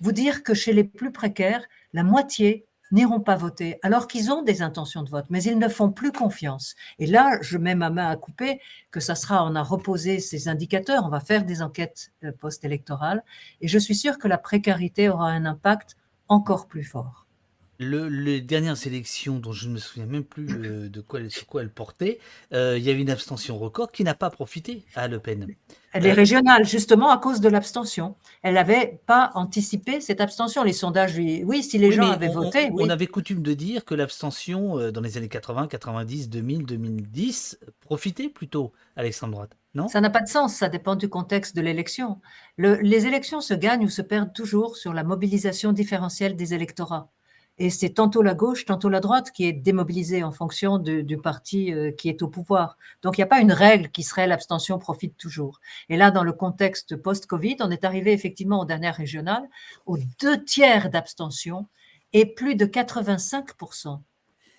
Speaker 2: Vous dire que chez les plus précaires, la moitié n'iront pas voter, alors qu'ils ont des intentions de vote, mais ils ne font plus confiance. Et là, je mets ma main à couper que ça sera, on a reposé ces indicateurs, on va faire des enquêtes euh, post-électorales, et je suis sûre que la précarité aura un impact encore plus fort.
Speaker 1: Les dernières élections, dont je ne me souviens même plus euh, de quoi, sur quoi elles portaient, euh, il y avait une abstention record qui n'a pas profité à Le Pen.
Speaker 2: Elle est régionale, justement à cause de l'abstention. Elle n'avait pas anticipé cette abstention. Les sondages, oui, si les gens avaient voté.
Speaker 1: On, avait coutume de dire que l'abstention euh, dans les années 80, 90, 2000, 2010 profitait plutôt à l'extrême droite. Non?
Speaker 2: Ça n'a pas de sens, ça dépend du contexte de l'élection. les élections se gagnent ou se perdent toujours sur la mobilisation différentielle des électorats. Et c'est tantôt la gauche, tantôt la droite qui est démobilisée en fonction du parti euh, qui est au pouvoir. Donc il n'y a pas une règle qui serait l'abstention profite toujours. Et là, dans le contexte post-Covid, on est arrivé effectivement aux dernières régionales aux deux tiers d'abstention et plus de 85%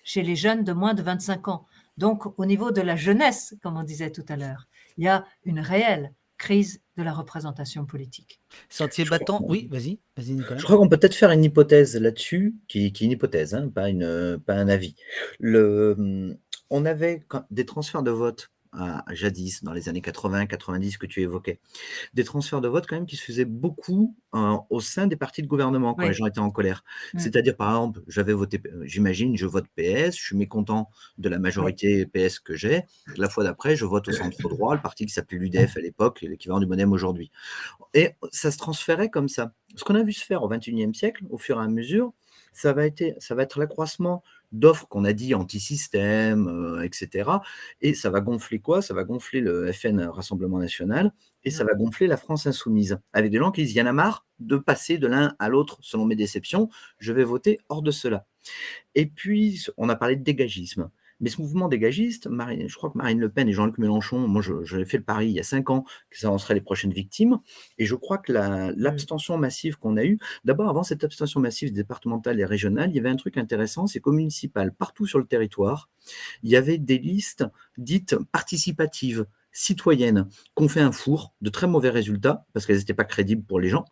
Speaker 2: chez les jeunes de moins de 25 ans. Donc au niveau de la jeunesse, comme on disait tout à l'heure, il y a une réelle crise de la représentation politique.
Speaker 1: Sentier battant, oui, vas-y, vas-y Nicolas.
Speaker 3: Je crois qu'on peut peut-être faire une hypothèse là-dessus, qui, est une hypothèse, hein, pas, une, pas un avis. Le, on avait des transferts de vote jadis, dans les années 80-90 que tu évoquais. Des transferts de vote quand même qui se faisaient beaucoup euh, au sein des partis de gouvernement quand les gens étaient en colère. Mm. C'est-à-dire, par exemple, j'avais voté, euh, j'imagine, je vote PS, je suis mécontent de la majorité PS que j'ai. La fois d'après, je vote au centre droit, le parti qui s'appelait l'UDF à l'époque, l'équivalent du Modem aujourd'hui. Et ça se transférait comme ça. Ce qu'on a vu se faire au XXIe siècle, au fur et à mesure, ça va être, ça va être l'accroissement d'offres qu'on a dit anti-système, euh, etc. Et ça va gonfler quoi? Ça va gonfler le FN Rassemblement National et ça va gonfler la France Insoumise. Avec des gens qui disent, il y en a marre de passer de l'un à l'autre selon mes déceptions, je vais voter hors de cela. Et puis, on a parlé de dégagisme. Mais ce mouvement dégagiste, Marine, je crois que Marine Le Pen et Jean-Luc Mélenchon, moi j'avais fait le pari il y a cinq ans que ça en serait les prochaines victimes. Et je crois que mmh. l'abstention massive qu'on a eue, d'abord avant cette abstention massive départementale et régionale, il y avait un truc intéressant, c'est qu'au municipal, partout sur le territoire, il y avait des listes dites participatives citoyennes qu'on fait un four de très mauvais résultats parce qu'elles n'étaient pas crédibles pour les gens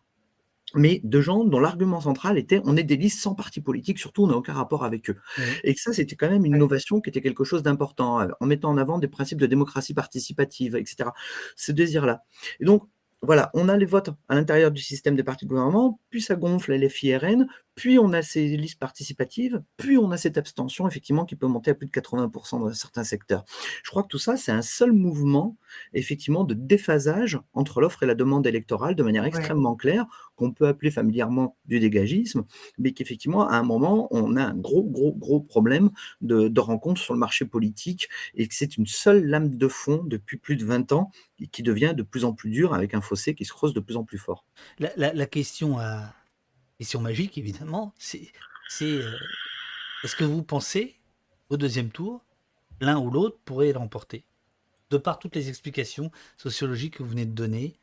Speaker 3: mais de gens dont l'argument central était on est des listes sans parti politique, surtout on n'a aucun rapport avec eux. Et que ça, c'était quand même une innovation qui était quelque chose d'important, en mettant en avant des principes de démocratie participative, etc. Ce désir-là. Et donc, voilà, on a les votes à l'intérieur du système des partis de gouvernement, puis ça gonfle les FIRN, puis on a ces listes participatives, puis on a cette abstention, effectivement, qui peut monter à plus de 80% dans certains secteurs. Je crois que tout ça, c'est un seul mouvement, effectivement, de déphasage entre l'offre et la demande électorale de manière extrêmement claire, qu'on peut appeler familièrement du dégagisme, mais qu'effectivement, à un moment, on a un gros, gros, gros problème de, de rencontre sur le marché politique et que c'est une seule lame de fond depuis plus de 20 ans qui devient de plus en plus dure avec un fossé qui se creuse de plus en plus fort.
Speaker 1: La, question à question magique, évidemment, c'est euh, est-ce que vous pensez au deuxième tour, l'un ou l'autre pourrait l'emporter? De par toutes les explications sociologiques que vous venez de donner,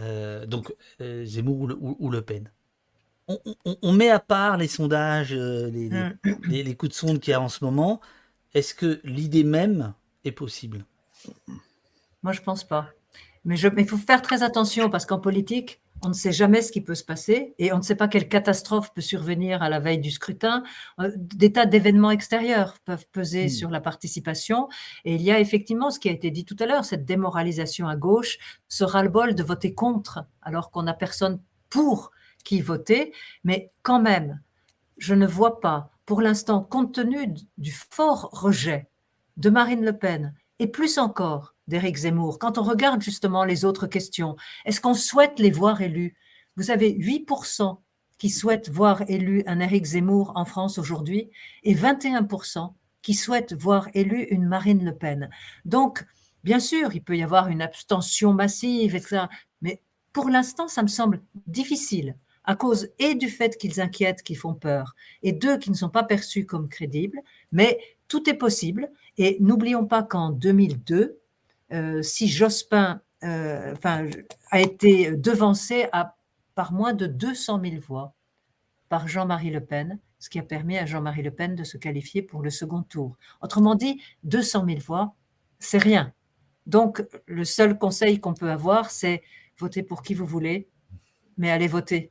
Speaker 1: euh, donc euh, Zemmour ou Le, Pen. On, met à part les sondages, les, mm. les, les coups de sonde qu'il y a en ce moment. Est-ce que l'idée même est possible?
Speaker 2: Moi, je pense pas. Mais il faut faire très attention parce qu'en politique, on ne sait jamais ce qui peut se passer et on ne sait pas quelle catastrophe peut survenir à la veille du scrutin. Euh, des tas d'événements extérieurs peuvent peser hmm. sur la participation. Et il y a effectivement ce qui a été dit tout à l'heure, cette démoralisation à gauche, ce ras-le-bol de voter contre alors qu'on n'a personne pour qui voter. Mais quand même, je ne vois pas, pour l'instant, compte tenu du fort rejet de Marine Le Pen et plus encore d'Éric Zemmour, quand on regarde justement les autres questions, est-ce qu'on souhaite les voir élus? Vous avez 8% qui souhaitent voir élu un Éric Zemmour en France aujourd'hui et 21% qui souhaitent voir élu une Marine Le Pen. Donc, bien sûr, il peut y avoir une abstention massive, etc. Mais pour l'instant, ça me semble difficile à cause et du fait qu'ils inquiètent, qu'ils font peur, et d'eux qui ne sont pas perçus comme crédibles, mais tout est possible. Et n'oublions pas qu'en 2002, euh, si Jospin euh, a été devancé par moins de 200 000 voix par Jean-Marie Le Pen, ce qui a permis à Jean-Marie Le Pen de se qualifier pour le second tour. Autrement dit, 200 000 voix, c'est rien. Donc, le seul conseil qu'on peut avoir, c'est voter pour qui vous voulez, mais allez voter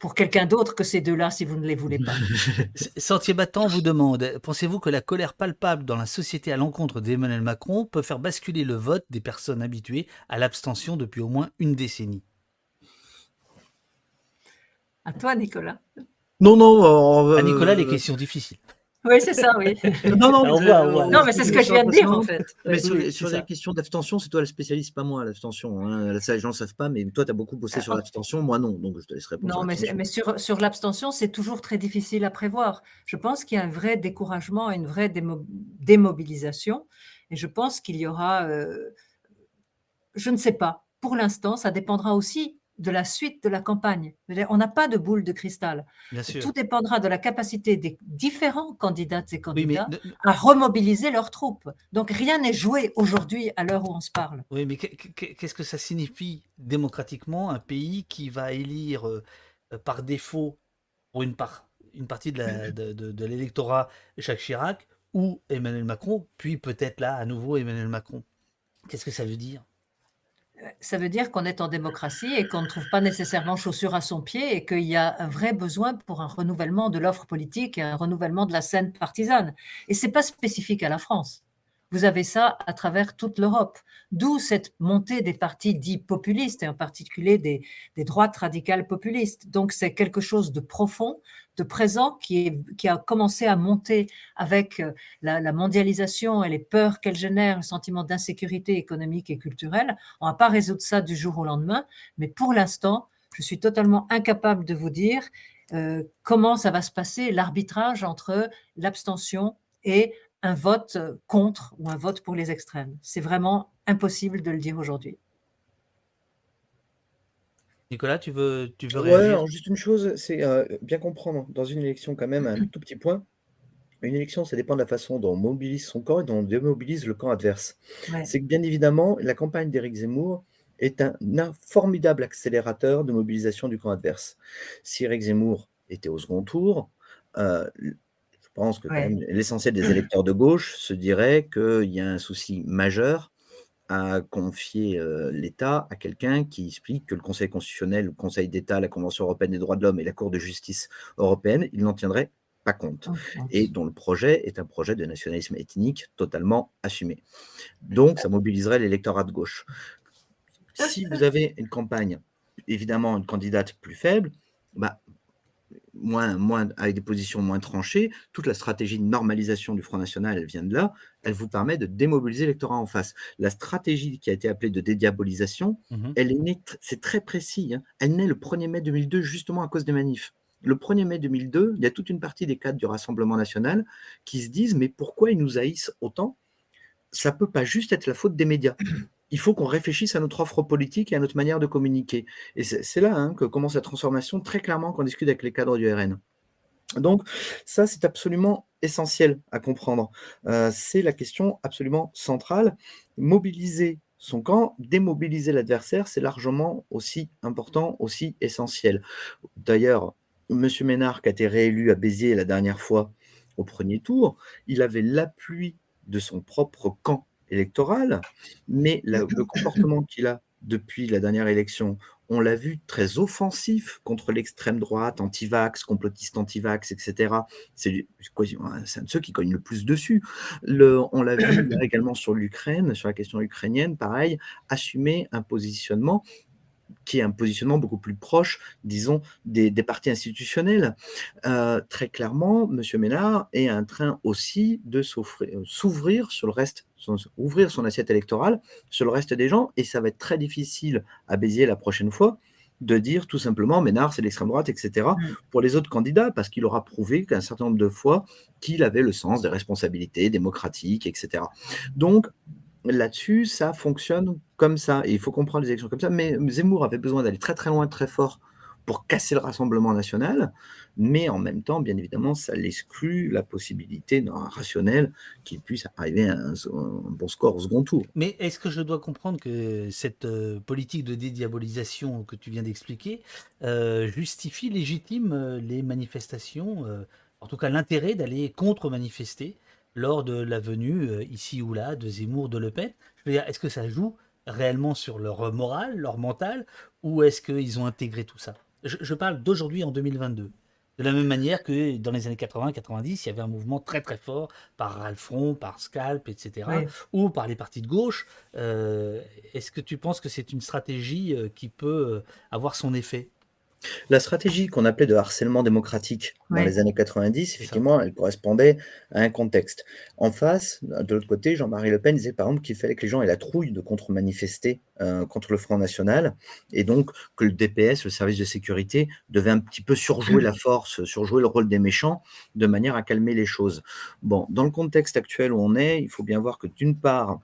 Speaker 2: pour quelqu'un d'autre que ces deux-là si vous ne les voulez pas. [laughs]
Speaker 1: Sentier battant vous demande pensez-vous que la colère palpable dans la société à l'encontre d'Emmanuel Macron peut faire basculer le vote des personnes habituées à l'abstention depuis au moins une décennie?
Speaker 2: À toi, Nicolas.
Speaker 4: Non, non.
Speaker 1: à Nicolas, les questions difficiles.
Speaker 2: Oui, c'est ça, oui.
Speaker 4: non, non,
Speaker 2: non, mais c'est ce que je viens de dire, en fait.
Speaker 4: Mais sur, la question d'abstention, c'est toi le spécialiste, pas moi, l'abstention. Hein. Ça, les gens ne savent pas, mais toi, tu as beaucoup bossé sur l'abstention, moi non, donc je te laisserai répondre.
Speaker 2: Non, mais, mais, sur, sur l'abstention, c'est toujours très difficile à prévoir. Je pense qu'il y a un vrai découragement, une vraie démobilisation, et je pense qu'il y aura, euh, je ne sais pas, pour l'instant, ça dépendra aussi de la suite de la campagne. On n'a pas de boule de cristal. Tout dépendra de la capacité des différents candidats et candidats à remobiliser leurs troupes. Donc rien n'est joué aujourd'hui à l'heure où on se parle.
Speaker 1: Oui, mais qu'est-ce que ça signifie démocratiquement un pays qui va élire euh, par défaut pour une, part, une partie de l'électorat Jacques Chirac ou Emmanuel Macron, puis peut-être là à nouveau Emmanuel Macron? Qu'est-ce que ça veut dire?
Speaker 2: Ça veut dire qu'on est en démocratie et qu'on ne trouve pas nécessairement chaussure à son pied et qu'il y a un vrai besoin pour un renouvellement de l'offre politique et un renouvellement de la scène partisane. Et ce n'est pas spécifique à la France. Vous avez ça à travers toute l'Europe. D'où cette montée des partis dits populistes, et en particulier des, droites radicales populistes. Donc c'est quelque chose de profond, de présent, qui, qui a commencé à monter avec euh, la, mondialisation et les peurs qu'elle génère, le sentiment d'insécurité économique et culturelle. On ne va pas résoudre ça du jour au lendemain, mais pour l'instant, je suis totalement incapable de vous dire euh, comment ça va se passer, l'arbitrage entre l'abstention et un vote contre ou un vote pour les extrêmes. C'est vraiment impossible de le dire aujourd'hui.
Speaker 1: Nicolas, tu veux, tu veux réagir?
Speaker 3: juste une chose, c'est euh, bien comprendre dans une élection quand même un [clears throat] tout petit point. Une élection, ça dépend de la façon dont on mobilise son camp et dont on démobilise le camp adverse. C'est que bien évidemment, la campagne d'Éric Zemmour est un, formidable accélérateur de mobilisation du camp adverse. Si Éric Zemmour était au second tour, euh, je pense que l'essentiel des électeurs de gauche se dirait qu'il y a un souci majeur à confier euh, l'État à quelqu'un qui explique que le Conseil constitutionnel, le Conseil d'État, la Convention européenne des droits de l'homme et la Cour de justice européenne, ils n'en tiendraient pas compte. Et dont le projet est un projet de nationalisme ethnique totalement assumé. Donc, ça mobiliserait l'électorat de gauche. Si vous avez une campagne, évidemment, une candidate plus faible, bah, moins, moins, avec des positions moins tranchées, toute la stratégie de normalisation du Front National, elle vient de là, elle vous permet de démobiliser l'électorat en face. La stratégie qui a été appelée de dédiabolisation, mmh elle est née, c'est très précis, hein. elle naît le 1er mai 2002 justement à cause des manifs. Le 1er mai 2002, il y a toute une partie des cadres du Rassemblement national qui se disent mais pourquoi ils nous haïssent autant? Ça peut pas juste être la faute des médias il faut qu'on réfléchisse à notre offre politique et à notre manière de communiquer. Et c'est là hein, que commence la transformation, très clairement, qu'on discute avec les cadres du RN. Donc, ça, c'est absolument essentiel à comprendre. Euh, c'est la question absolument centrale. Mobiliser son camp, démobiliser l'adversaire, c'est largement aussi important, aussi essentiel. D'ailleurs, M. Ménard, qui a été réélu à Béziers la dernière fois au premier tour, il avait l'appui de son propre camp électorale, mais le comportement qu'il a depuis la dernière élection, on l'a vu très offensif contre l'extrême droite, anti-vax, complotiste anti-vax, etc. C'est un de ceux qui cognent le plus dessus. Le, on l'a vu [coughs] également sur l'Ukraine, sur la question ukrainienne, pareil, assumer un positionnement qui est un positionnement beaucoup plus proche, disons, des, partis institutionnels. Euh, très clairement, M. Ménard est en train aussi de s'ouvrir sur le reste, ouvrir son assiette électorale sur le reste des gens, et ça va être très difficile à Béziers la prochaine fois de dire tout simplement Ménard, c'est l'extrême droite, etc., mm. pour les autres candidats, parce qu'il aura prouvé qu'un certain nombre de fois qu'il avait le sens des responsabilités démocratiques, etc. Donc, là-dessus, ça fonctionne comme ça. Il faut comprendre les élections comme ça. Mais Zemmour avait besoin d'aller très très loin, très fort pour casser le Rassemblement national. Mais en même temps, bien évidemment, ça l'exclut la possibilité d'un rationnel qui puisse arriver à un, bon score au second tour.
Speaker 1: Mais est-ce que je dois comprendre que cette euh, politique de dédiabolisation que tu viens d'expliquer euh, justifie, légitime euh, les manifestations, en tout cas l'intérêt d'aller contre-manifester lors de la venue, euh, ici ou là, de Zemmour, de Le Pen Je veux dire, est-ce que ça joue réellement sur leur morale, leur mental, ou est-ce qu'ils ont intégré tout ça? Je, parle d'aujourd'hui en 2022. De la même manière que dans les années 80-90, il y avait un mouvement très très fort par Ralphron, par Scalp, etc., ou par les partis de gauche. Euh, est-ce que tu penses que c'est une stratégie euh, qui peut avoir son effet?
Speaker 5: La stratégie qu'on appelait de harcèlement démocratique dans les années 90, effectivement, elle correspondait à un contexte. En face, de l'autre côté, Jean-Marie Le Pen disait par exemple qu'il fallait que les gens aient la trouille de contre-manifester euh, contre le Front National, et donc que le DPS, le service de sécurité, devait un petit peu surjouer la force, surjouer le rôle des méchants, de manière à calmer les choses. Bon, dans le contexte actuel où on est, il faut bien voir que d'une part,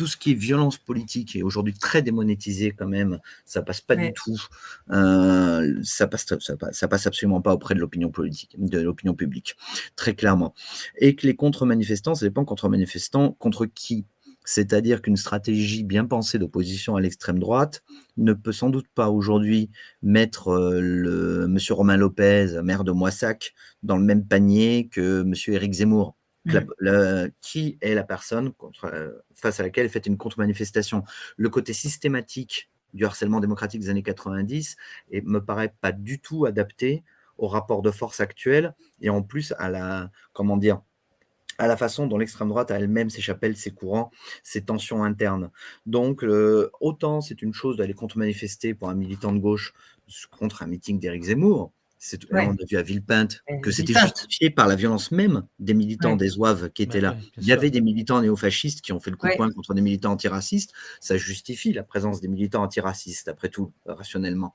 Speaker 5: tout ce qui est violence politique est aujourd'hui très démonétisé quand même. Ça passe pas du tout. Euh, ça passe, ça, passe absolument pas auprès de l'opinion politique, de l'opinion publique, très clairement. Et que les contre-manifestants, ça dépend contre-manifestants contre qui. C'est-à-dire qu'une stratégie bien pensée d'opposition à l'extrême droite ne peut sans doute pas aujourd'hui mettre euh, le monsieur Romain Lopez, maire de Moissac, dans le même panier que monsieur Éric Zemmour. Mmh. qui est la personne contre, euh, face à laquelle fait une contre-manifestation Le côté systématique du harcèlement démocratique des années 90 et me paraît pas du tout adapté au rapport de force actuel et en plus à la comment dire à la façon dont l'extrême droite a elle-même ses chapelles, ses courants, ses tensions internes. Donc, euh, autant c'est une chose d'aller contre-manifester pour un militant de gauche contre un meeting d'Éric Zemmour, on a vu à Villepinte que c'était justifié par la violence même des militants des Zouaves qui étaient là. Il y avait des militants néofascistes qui ont fait le coup de poing contre des militants antiracistes. Ça justifie la présence des militants antiracistes, après tout, rationnellement.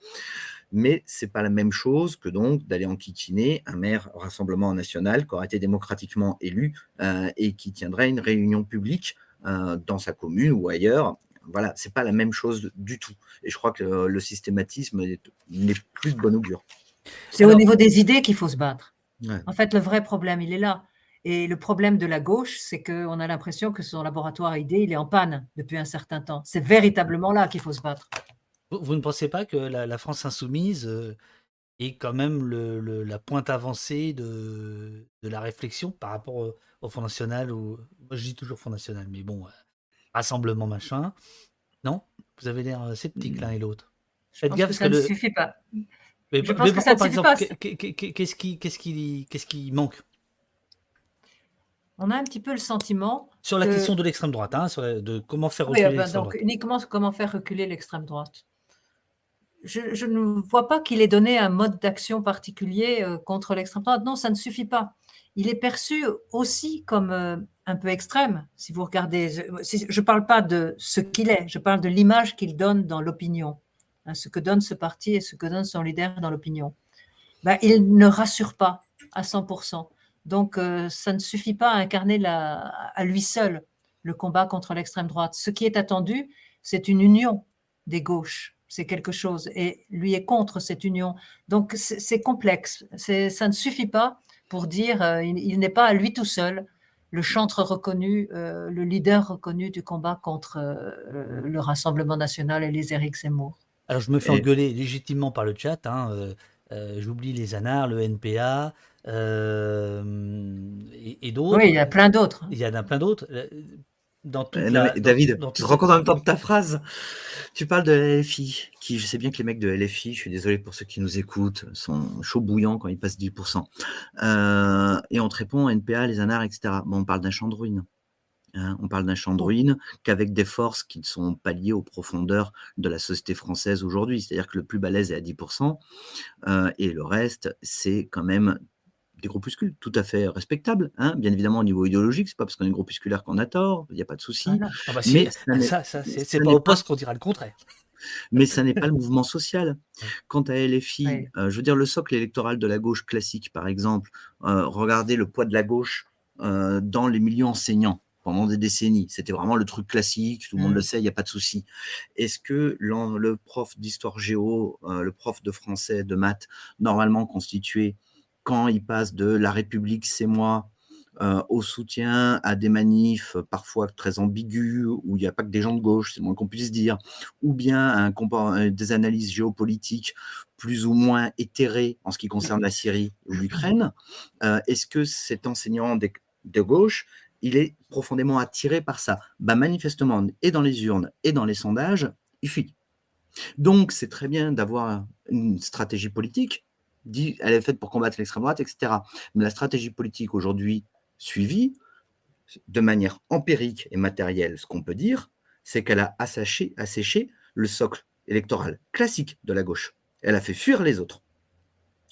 Speaker 5: Mais c'est pas la même chose que donc d'aller enquiquiner un maire Rassemblement national qui aurait été démocratiquement élu euh, et qui tiendrait une réunion publique euh, dans sa commune ou ailleurs voilà, c'est pas la même chose du tout. Et je crois que le systématisme n'est plus de bon augure.
Speaker 2: C'est au niveau des idées qu'il faut se battre. En fait, le vrai problème, il est là. Et le problème de la gauche, c'est qu'on a l'impression que son laboratoire à idées, il est en panne depuis un certain temps. C'est véritablement là qu'il faut se battre.
Speaker 1: Vous, ne pensez pas que la, France insoumise euh, est quand même la pointe avancée de, la réflexion par rapport au, Front National ou Moi, je dis toujours Front National, mais bon, euh, rassemblement machin. Non? Vous avez l'air euh, sceptique l'un et l'autre.
Speaker 2: Faites gaffe que ça ne suffit pas.
Speaker 1: Mais, je pense que ça par exemple, qu'est-ce qui, qu'est-ce qui, qu'est-ce qui manque?
Speaker 2: On a un petit peu le sentiment.
Speaker 1: Sur la question de l'extrême droite, hein, sur de comment faire reculer
Speaker 2: oui, ben donc, Uniquement comment faire reculer l'extrême droite. Je, je, ne vois pas qu'il ait donné un mode d'action particulier euh, contre l'extrême droite. Non, ça ne suffit pas. Il est perçu aussi comme euh, un peu extrême. Si vous regardez, je ne parle pas de ce qu'il est, je parle de l'image qu'il donne dans l'opinion. Hein, ce que donne ce parti et ce que donne son leader dans l'opinion, ben, il ne rassure pas à 100%. Donc, euh, ça ne suffit pas à incarner à lui seul le combat contre l'extrême droite. Ce qui est attendu, c'est une union des gauches. C'est quelque chose. Et lui est contre cette union. Donc, c'est complexe. Ça ne suffit pas pour dire euh, il, n'est pas à lui tout seul le chantre reconnu, euh, le leader reconnu du combat contre le Rassemblement national et les Éric Zemmour.
Speaker 1: Alors, je me fais engueuler légitimement par le chat. Hein, euh, euh, j'oublie les anars, le NPA euh, et, d'autres.
Speaker 2: Oui, il y a plein d'autres.
Speaker 1: Il y en a plein d'autres.
Speaker 3: Dans David, tu te rends compte en même temps de ta phrase. Tu parles de la LFI, qui, je sais bien que les mecs de LFI, je suis désolé pour ceux qui nous écoutent, sont chauds bouillants quand ils passent 10%. et on te répond NPA, les anars, etc. Bon, on parle d'un champ de ruines. Hein, on parle d'un champ de ruines qu'avec des forces qui ne sont pas liées aux profondeurs de la société française aujourd'hui. C'est-à-dire que le plus balèze est à 10%, euh, et le reste, c'est quand même des groupuscules tout à fait respectables. Hein. Bien évidemment, au niveau idéologique, c'est pas parce qu'on est groupusculaire qu'on a tort, il n'y a pas de souci.
Speaker 1: Ah bah mais ça, c'est pas au poste qu'on dira le contraire. [laughs]
Speaker 3: Mais ça n'est pas le mouvement social. [laughs] Quant à LFI, euh, je veux dire, le socle électoral de la gauche classique, par exemple, euh, regardez le poids de la gauche dans les milieux enseignants pendant des décennies. C'était vraiment le truc classique, tout le monde le mmh. sait, il n'y a pas de souci. Est-ce que le prof d'histoire géo, euh, le prof de français, de maths, normalement constitué, quand il passe de la République, c'est moi, euh, au soutien à des manifs parfois très ambigus, où il n'y a pas que des gens de gauche, c'est moins qu'on puisse dire, ou bien un, euh, des analyses géopolitiques plus ou moins éthérées en ce qui concerne la Syrie ou l'Ukraine, est-ce que cet enseignant de gauche il est profondément attiré par ça. Bah, manifestement, et dans les urnes et dans les sondages, il fuit. Donc, c'est très bien d'avoir une stratégie politique, dit, elle est faite pour combattre l'extrême droite, etc. Mais la stratégie politique aujourd'hui suivie, de manière empirique et matérielle, ce qu'on peut dire, c'est qu'elle a asséché, asséché le socle électoral classique de la gauche. Elle a fait fuir les autres.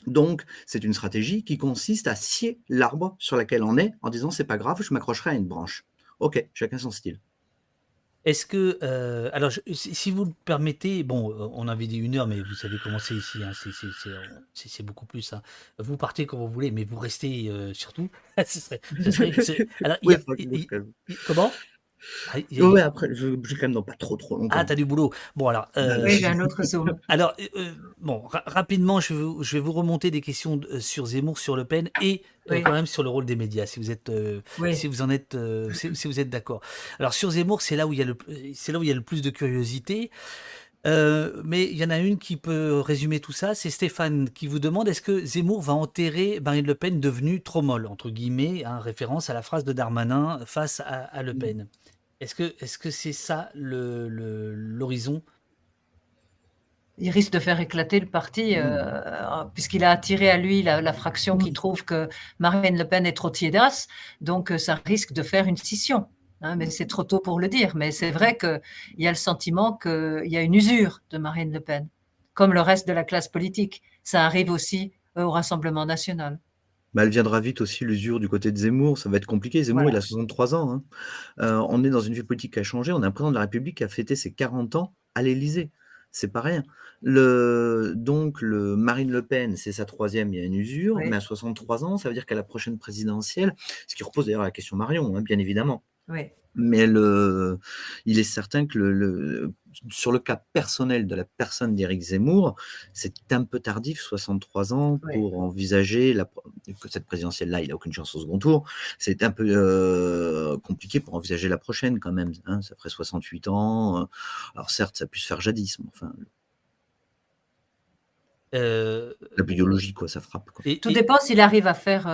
Speaker 3: Donc, c'est une stratégie qui consiste à scier l'arbre sur lequel on est en disant c'est pas grave, je m'accrocherai à une branche. Ok, chacun son style.
Speaker 1: Est-ce que, euh, alors, si vous le permettez, bon, euh, on avait dit une heure, mais vous savez comment c'est ici, hein, c'est beaucoup plus. Hein. Vous partez quand vous voulez, mais vous restez euh, surtout. comment?
Speaker 3: Ah, ouais, après, je, je quand même pas trop trop longtemps.
Speaker 1: Ah, t'as du boulot. Bon, alors.
Speaker 2: Euh, oui, j'ai un autre zoom. [laughs]
Speaker 1: Alors, euh, bon, rapidement, je vais, je vais, vous remonter des questions euh, sur Zemmour, sur Le Pen et quand même sur le rôle des médias, si vous êtes, si vous en êtes, si, vous êtes d'accord. Alors, sur Zemmour, c'est là où il y a le, c'est là où il y a le plus de curiosité. mais il y en a une qui peut résumer tout ça, c'est Stéphane qui vous demande est-ce que Zemmour va enterrer Marine Le Pen devenue trop molle, entre guillemets, en référence à la phrase de Darmanin face à, à Le Pen? Est-ce que c'est ça l'horizon?
Speaker 2: Il risque de faire éclater le parti, euh, puisqu'il a attiré à lui la, fraction qui trouve que Marine Le Pen est trop tiédasse, donc euh, ça risque de faire une scission. Hein, mais c'est trop tôt pour le dire. Mais c'est vrai qu'il y a le sentiment qu'il y a une usure de Marine Le Pen, comme le reste de la classe politique. Ça arrive aussi au Rassemblement national.
Speaker 3: Bah, elle viendra vite aussi l'usure du côté de Zemmour, ça va être compliqué. Zemmour, il a 63 ans. Hein. Euh, on est dans une vie politique qui a changé. On a un président de la République qui a fêté ses 40 ans à l'Élysée. C'est pas rien. Le, donc, le Marine Le Pen, c'est sa troisième, il y a une usure, mais à 63 ans, ça veut dire qu'à la prochaine présidentielle, ce qui repose d'ailleurs la question Marion, hein, bien évidemment.
Speaker 2: Oui.
Speaker 3: Mais le, il est certain que le, sur le cas personnel de la personne d'Éric Zemmour, c'est un peu tardif, 63 ans, pour envisager la, que cette présidentielle-là, il n'a aucune chance au second tour. C'est un peu euh, compliqué pour envisager la prochaine quand même. Hein, ça ferait 68 ans. Euh. Alors certes, ça puisse faire jadis, mais enfin. Euh, la biologie, quoi, ça frappe.
Speaker 2: Tout dépend s'il arrive à faire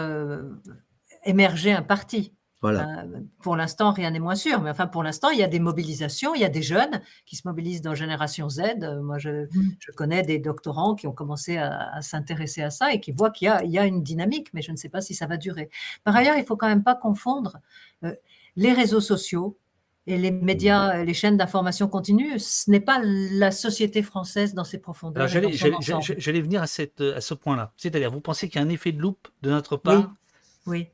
Speaker 2: émerger un parti. Euh, pour l'instant, rien n'est moins sûr, mais enfin, pour l'instant, il y a des mobilisations, il y a des jeunes qui se mobilisent dans Génération Z. Euh, moi, je, mmh. connais des doctorants qui ont commencé à, s'intéresser à ça et qui voient qu'il y, a, une dynamique, mais je ne sais pas si ça va durer. Par ailleurs, il faut quand même pas confondre euh, les réseaux sociaux et les médias, les chaînes d'information continue. Ce n'est pas la société française dans ses profondeurs.
Speaker 1: J'allais venir à, cette, à ce point-là. C'est-à-dire, vous pensez qu'il y a un effet de loupe de notre part?
Speaker 2: Oui.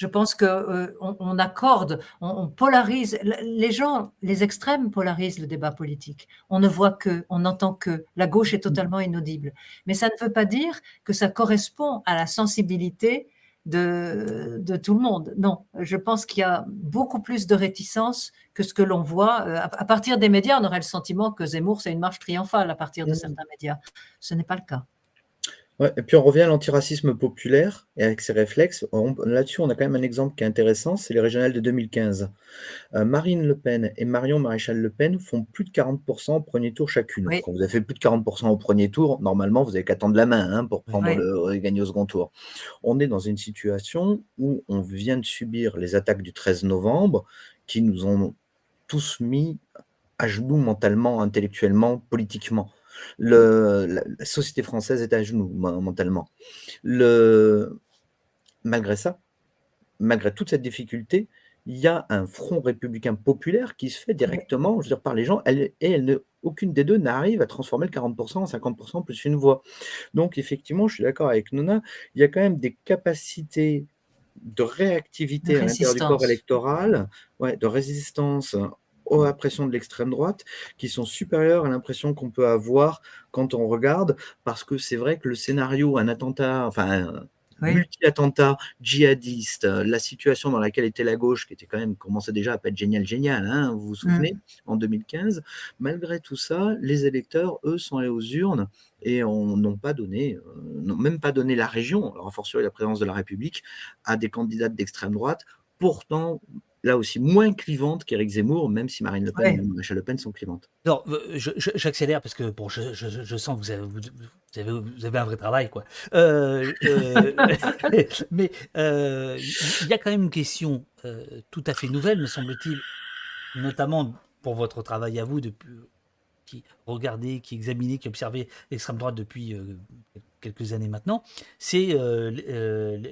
Speaker 2: Je pense qu'on euh, on accorde, on, polarise. Les gens, les extrêmes polarisent le débat politique. On ne voit que, on n'entend que. La gauche est totalement inaudible. Mais ça ne veut pas dire que ça correspond à la sensibilité de, de tout le monde. Non, je pense qu'il y a beaucoup plus de réticence que ce que l'on voit. Euh, à partir des médias, on aurait le sentiment que Zemmour, c'est une marche triomphale à partir de certains médias. Ce n'est pas le cas
Speaker 5: et puis on revient à l'antiracisme populaire et avec ses réflexes. Là-dessus, on a quand même un exemple qui est intéressant, c'est les régionales de 2015. Euh, Marine Le Pen et Marion Maréchal Le Pen font plus de 40% au premier tour chacune. Quand vous avez fait plus de 40% au premier tour, normalement, vous n'avez qu'à tendre la main hein, pour prendre le, gagner au second tour. On est dans une situation où on vient de subir les attaques du 13 novembre qui nous ont tous mis à genoux mentalement, intellectuellement, politiquement la, société française est à genoux mentalement. Le, malgré ça, malgré toute cette difficulté, il y a un front républicain populaire qui se fait directement je veux dire, par les gens, et elle ne, aucune des deux n'arrive à transformer le 40% en 50% plus une voix. Donc effectivement, je suis d'accord avec Nona, il y a quand même des capacités de réactivité à l'intérieur du corps électoral, ouais, de résistance à la pression de l'extrême droite qui sont supérieures à l'impression qu'on peut avoir quand on regarde, parce que c'est vrai que le scénario, un attentat, enfin, multi-attentats djihadistes, la situation dans laquelle était la gauche, qui était quand même commençait déjà à pas être génial, génial, hein, vous vous souvenez, mm. en 2015. Malgré tout ça, les électeurs, eux, sont allés aux urnes et n'ont pas donné, euh, n'ont même pas donné la région, alors a fortiori la présence de la République, à des candidats d'extrême droite, pourtant là aussi moins clivante qu'Éric Zemmour, même si Marine Le Pen et Michel Le Pen sont clivantes.
Speaker 1: Non, euh, j'accélère parce que bon, je, sens que vous avez, vous avez, un vrai travail, quoi. Euh, euh, [laughs] [laughs] mais il y a quand même une question tout à fait nouvelle, me semble-t-il, notamment pour votre travail à vous, depuis, qui regardez, qui examinez, qui observez l'extrême droite depuis quelques années maintenant, c'est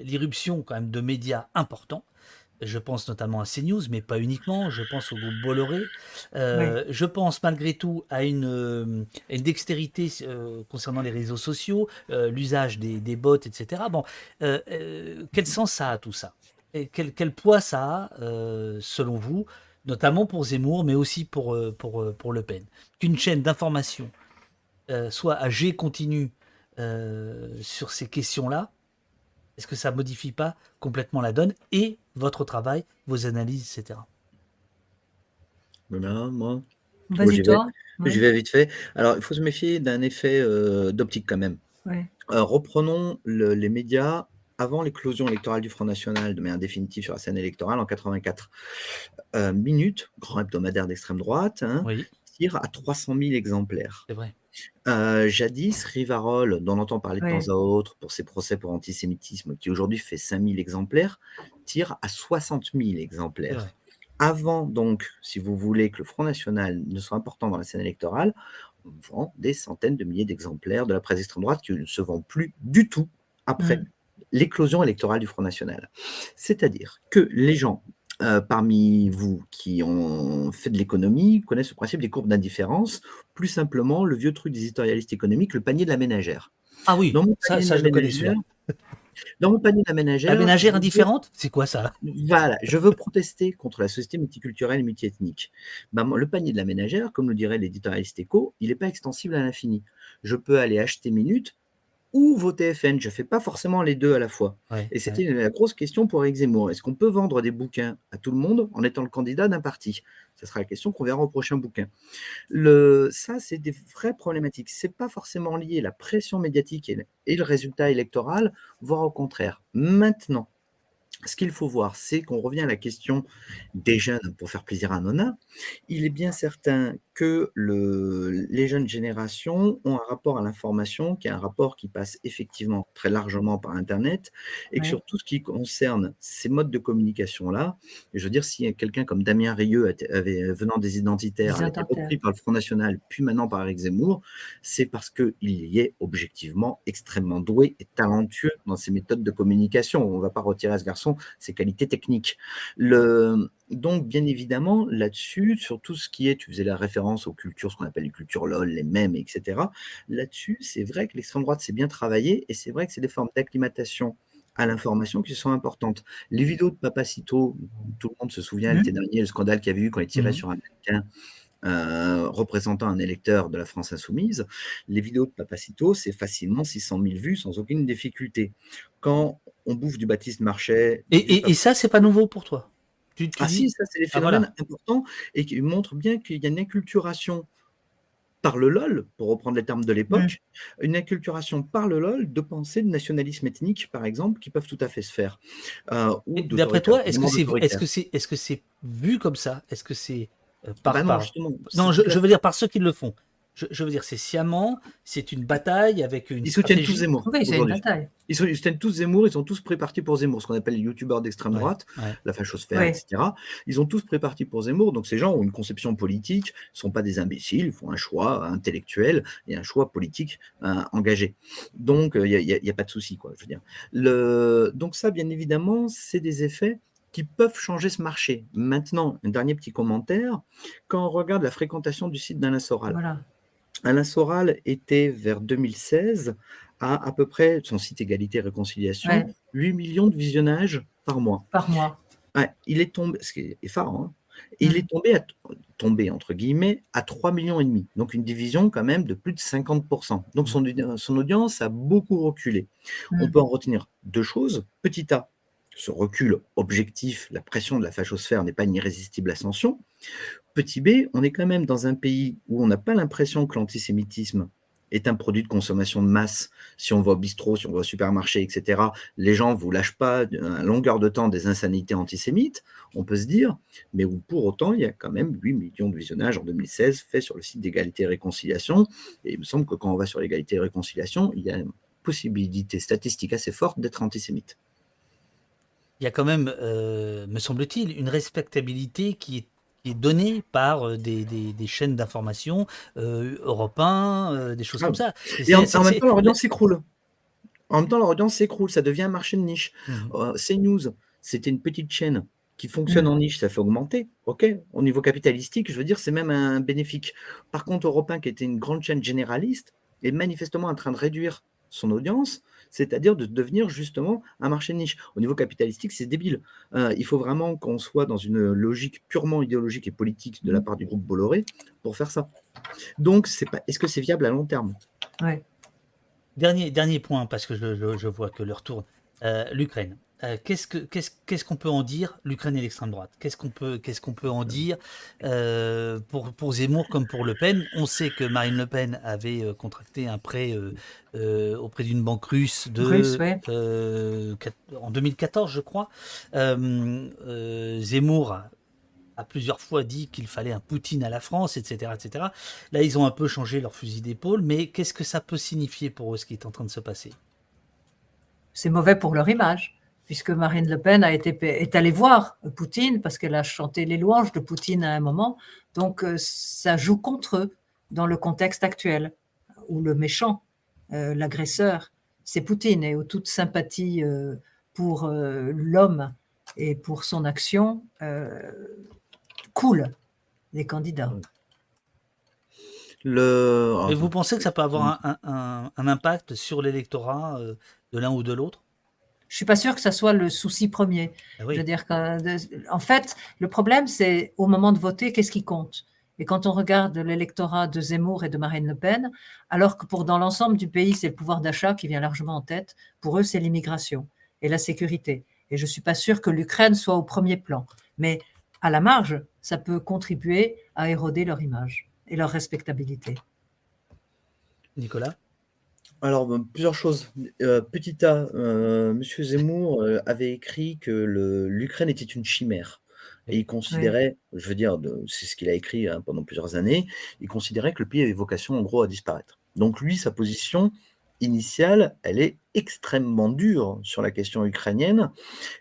Speaker 1: l'irruption quand même de médias importants Je pense notamment à CNews, mais pas uniquement. Je pense au groupe Bolloré. Euh, je pense malgré tout à une, euh, dextérité euh, concernant les réseaux sociaux, l'usage des, bots, etc. Bon, quel sens ça a tout ça? Et quel, quel, poids ça a, selon vous, notamment pour Zemmour, mais aussi pour, pour, pour Le Pen? Qu'une chaîne d'information soit à G continu sur ces questions-là, est-ce que ça modifie pas complètement la donne et votre travail, vos analyses, etc.
Speaker 3: Voilà, moi.
Speaker 2: Vas-y, toi.
Speaker 3: Je vais vite fait. Alors, il faut se méfier d'un effet euh, d'optique quand même. Euh, reprenons les médias avant l'éclosion électorale du Front National de manière définitive sur la scène électorale en 84. Euh, Minute, grand hebdomadaire d'extrême droite, hein, tire à 300 000 exemplaires.
Speaker 1: C'est vrai.
Speaker 3: Euh, jadis, Rivarol, dont on entend parler de temps à autre pour ses procès pour antisémitisme, qui aujourd'hui fait 5000 exemplaires, tire à 60 000 exemplaires. Avant, donc, si vous voulez que le Front National ne soit important dans la scène électorale, on vend des centaines de milliers d'exemplaires de la presse extrême droite qui ne se vend plus du tout après l'éclosion électorale du Front National. C'est-à-dire que les gens euh, parmi vous qui ont fait de l'économie connaissent le principe des courbes d'indifférence, plus simplement le vieux truc des éditorialistes économiques, le panier de la ménagère.
Speaker 1: Ah oui, ça, ça je le connais
Speaker 3: Dans mon panier de la ménagère.
Speaker 1: La ménagère indifférente C'est quoi ça?
Speaker 3: Voilà, je veux protester contre la société multiculturelle et multiethnique. Ben, le panier de la ménagère, comme le dirait l'éditorialiste éco, il n'est pas extensible à l'infini. Je peux aller acheter minutes ou voter FN. Je ne fais pas forcément les deux à la fois. et c'était la grosse question pour Eric Zemmour. Est-ce qu'on peut vendre des bouquins à tout le monde en étant le candidat d'un parti? Ce sera la question qu'on verra au prochain bouquin. Le, ça, c'est des vraies problématiques. Ce n'est pas forcément lié à la pression médiatique et le résultat électoral, voire au contraire. Maintenant, ce qu'il faut voir, c'est qu'on revient à la question des jeunes pour faire plaisir à Nona. Il est bien certain que le, les jeunes générations ont un rapport à l'information qui est un rapport qui passe effectivement très largement par Internet et que sur tout ce qui concerne ces modes de communication-là, je veux dire, si quelqu'un comme Damien Rieu avait, venant des identitaires, a été repris par le Front National, puis maintenant par Eric Zemmour, c'est parce qu'il y est objectivement extrêmement doué et talentueux dans ses méthodes de communication. On ne va pas retirer à ce garçon ses qualités techniques. Le, donc, bien évidemment, là-dessus, sur tout ce qui est, tu faisais la référence aux cultures, ce qu'on appelle les cultures LOL, les mèmes, etc. Là-dessus, c'est vrai que l'extrême droite s'est bien travaillé et c'est vrai que c'est des formes d'acclimatation à l'information qui sont importantes. Les vidéos de Papacito, tout le monde se souvient mmh. l'été dernier, le scandale qu'il y avait eu quand il tirait mmh. sur un américain euh, représentant un électeur de la France insoumise, les vidéos de Papacito, c'est facilement 600 000 vues sans aucune difficulté. Quand on bouffe du Baptiste Marchais...
Speaker 1: Et, et ça, c'est pas nouveau pour toi?
Speaker 3: Ah si, ça c'est des ah, phénomènes importants et qui montrent bien qu'il y a une inculturation par le LOL, pour reprendre les termes de l'époque, une inculturation par le LOL de pensées de nationalisme ethnique, par exemple, qui peuvent tout à fait se faire.
Speaker 1: Euh, D'après toi, est-ce que c'est est -ce c'est est -ce c'est vu comme ça? Est-ce que c'est euh, par, bah non, non je, je, veux dire par ceux qui le font je, veux dire, c'est sciemment, c'est une bataille avec une.
Speaker 3: Ils soutiennent tous Zemmour. Ils, soutiennent tous Zemmour, ils sont tous prépartis pour Zemmour, ce qu'on appelle les youtubeurs d'extrême droite, la fachosphère, etc. Ils ont tous prépartis pour Zemmour, donc ces gens ont une conception politique, ne sont pas des imbéciles, ils font un choix intellectuel et un choix politique euh, engagé. Donc, il euh, n'y a, pas de souci, quoi, je veux dire. Le... Donc, ça, bien évidemment, c'est des effets qui peuvent changer ce marché. Maintenant, un dernier petit commentaire. Quand on regarde la fréquentation du site d'Alain Soral, voilà. Alain Soral était vers 2016 à à peu près, son site Égalité et Réconciliation, 8 millions de visionnages par mois.
Speaker 2: Par mois.
Speaker 3: il est tombé, ce qui est effarant, hein, il mm. est tombé, à, tombé, entre guillemets, à 3 millions et demi. Donc une division quand même de plus de 50%. Donc son, son audience a beaucoup reculé. On mm. peut en retenir deux choses. Petit A, ce recul objectif, la pression de la fachosphère n'est pas une irrésistible ascension. Petit b, on est quand même dans un pays où on n'a pas l'impression que l'antisémitisme est un produit de consommation de masse. Si on va au bistrot, si on va au supermarché, etc., les gens ne vous lâchent pas à longueur de temps des insanités antisémites, on peut se dire, mais où pour autant, il y a quand même 8 millions de visionnages en 2016 faits sur le site d'égalité et réconciliation. Et il me semble que quand on va sur l'égalité et réconciliation, il y a une possibilité statistique assez forte d'être antisémite
Speaker 1: il y a quand même, euh, me semble-t-il, une respectabilité qui est, donnée par euh, des, chaînes d'information euh, européens, des choses ah comme ça.
Speaker 3: Et, en, même temps, leur audience s'écroule. En même temps, leur audience s'écroule, ça devient un marché de niche. Mmh. CNews, c'était une petite chaîne qui fonctionne mm. en niche, ça fait augmenter. OK Au niveau capitalistique, je veux dire, c'est même un bénéfique. Par contre, Europe qui était une grande chaîne généraliste, est manifestement en train de réduire son audience, c'est-à-dire de devenir justement un marché de niche. Au niveau capitalistique, c'est débile. Euh, il faut vraiment qu'on soit dans une logique purement idéologique et politique de la part du groupe Bolloré pour faire ça. Donc, c'est pas. Est-ce que c'est viable à long terme?
Speaker 1: Dernier point, parce que je, vois que l'heure tourne. Euh, L'Ukraine. Euh, qu'est-ce qu'on peut en dire, l'Ukraine et l'extrême droite? Qu'est-ce qu'on peut, qu'est-ce qu'on peut en dire euh, pour, pour Zemmour comme pour Le Pen? On sait que Marine Le Pen avait euh, contracté un prêt auprès d'une banque russe de, en 2014, je crois. Zemmour a, a, plusieurs fois dit qu'il fallait un Poutine à la France, etc., etc. Là, ils ont un peu changé leur fusil d'épaule, mais qu'est-ce que ça peut signifier pour eux, ce qui est en train de se passer?
Speaker 2: C'est mauvais pour leur image puisque Marine Le Pen a été, est allée voir Poutine parce qu'elle a chanté les louanges de Poutine à un moment. Donc euh, ça joue contre eux dans le contexte actuel où le méchant, euh, l'agresseur, c'est Poutine et où toute sympathie euh, pour l'homme et pour son action coule des candidats.
Speaker 1: Le... Et vous pensez que ça peut avoir un impact sur l'électorat de l'un ou de l'autre?
Speaker 2: Je suis pas sûre que ça soit le souci premier. Ah Je veux dire en fait, le problème, c'est au moment de voter, qu'est-ce qui compte? Et quand on regarde l'électorat de Zemmour et de Marine Le Pen, alors que pour dans l'ensemble du pays, c'est le pouvoir d'achat qui vient largement en tête, pour eux, c'est l'immigration et la sécurité. Et je suis pas sûre que l'Ukraine soit au premier plan. Mais à la marge, ça peut contribuer à éroder leur image et leur respectabilité.
Speaker 1: Nicolas?
Speaker 3: Alors, ben, plusieurs choses. Euh, petit A, euh, Monsieur Zemmour euh, avait écrit que l'Ukraine était une chimère. Et il considérait, je veux dire, c'est ce qu'il a écrit hein, pendant plusieurs années, il considérait que le pays avait vocation en gros à disparaître. Donc lui, sa position initiale, elle est extrêmement dure sur la question ukrainienne.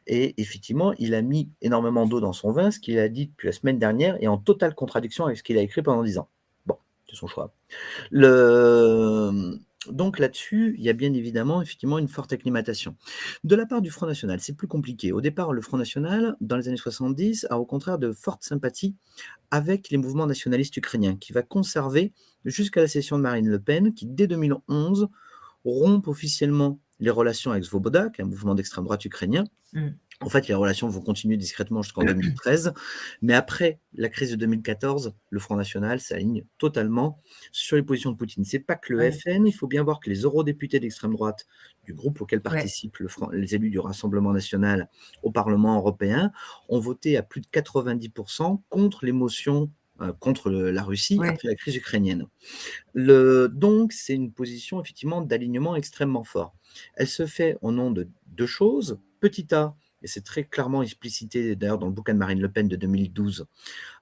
Speaker 3: Et effectivement, il a mis énormément d'eau dans son vin, ce qu'il a dit depuis la semaine dernière, et en totale contradiction avec ce qu'il a écrit pendant dix ans. Bon, c'est son choix. Le donc là-dessus, il y a bien évidemment effectivement une forte acclimatation. De la part du Front National, c'est plus compliqué. Au départ, le Front National, dans les années 70, a au contraire de fortes sympathies avec les mouvements nationalistes ukrainiens, qui va conserver jusqu'à la session de Marine Le Pen, qui dès 2011 rompt officiellement les relations avec Svoboda, qui est un mouvement d'extrême droite ukrainien. Mmh. En fait, les relations vont continuer discrètement jusqu'en 2013. Mais après la crise de 2014, le Front National s'aligne totalement sur les positions de Poutine. C'est pas que le FN, il faut bien voir que les eurodéputés d'extrême droite du groupe auquel participent les élus du Rassemblement national au Parlement européen ont voté à plus de 90% contre l'émotion euh, contre la Russie après la crise ukrainienne. Le, donc, c'est une position effectivement d'alignement extrêmement fort. Elle se fait au nom de deux choses. Petit A, et c'est très clairement explicité d'ailleurs dans le bouquin de Marine Le Pen de 2012,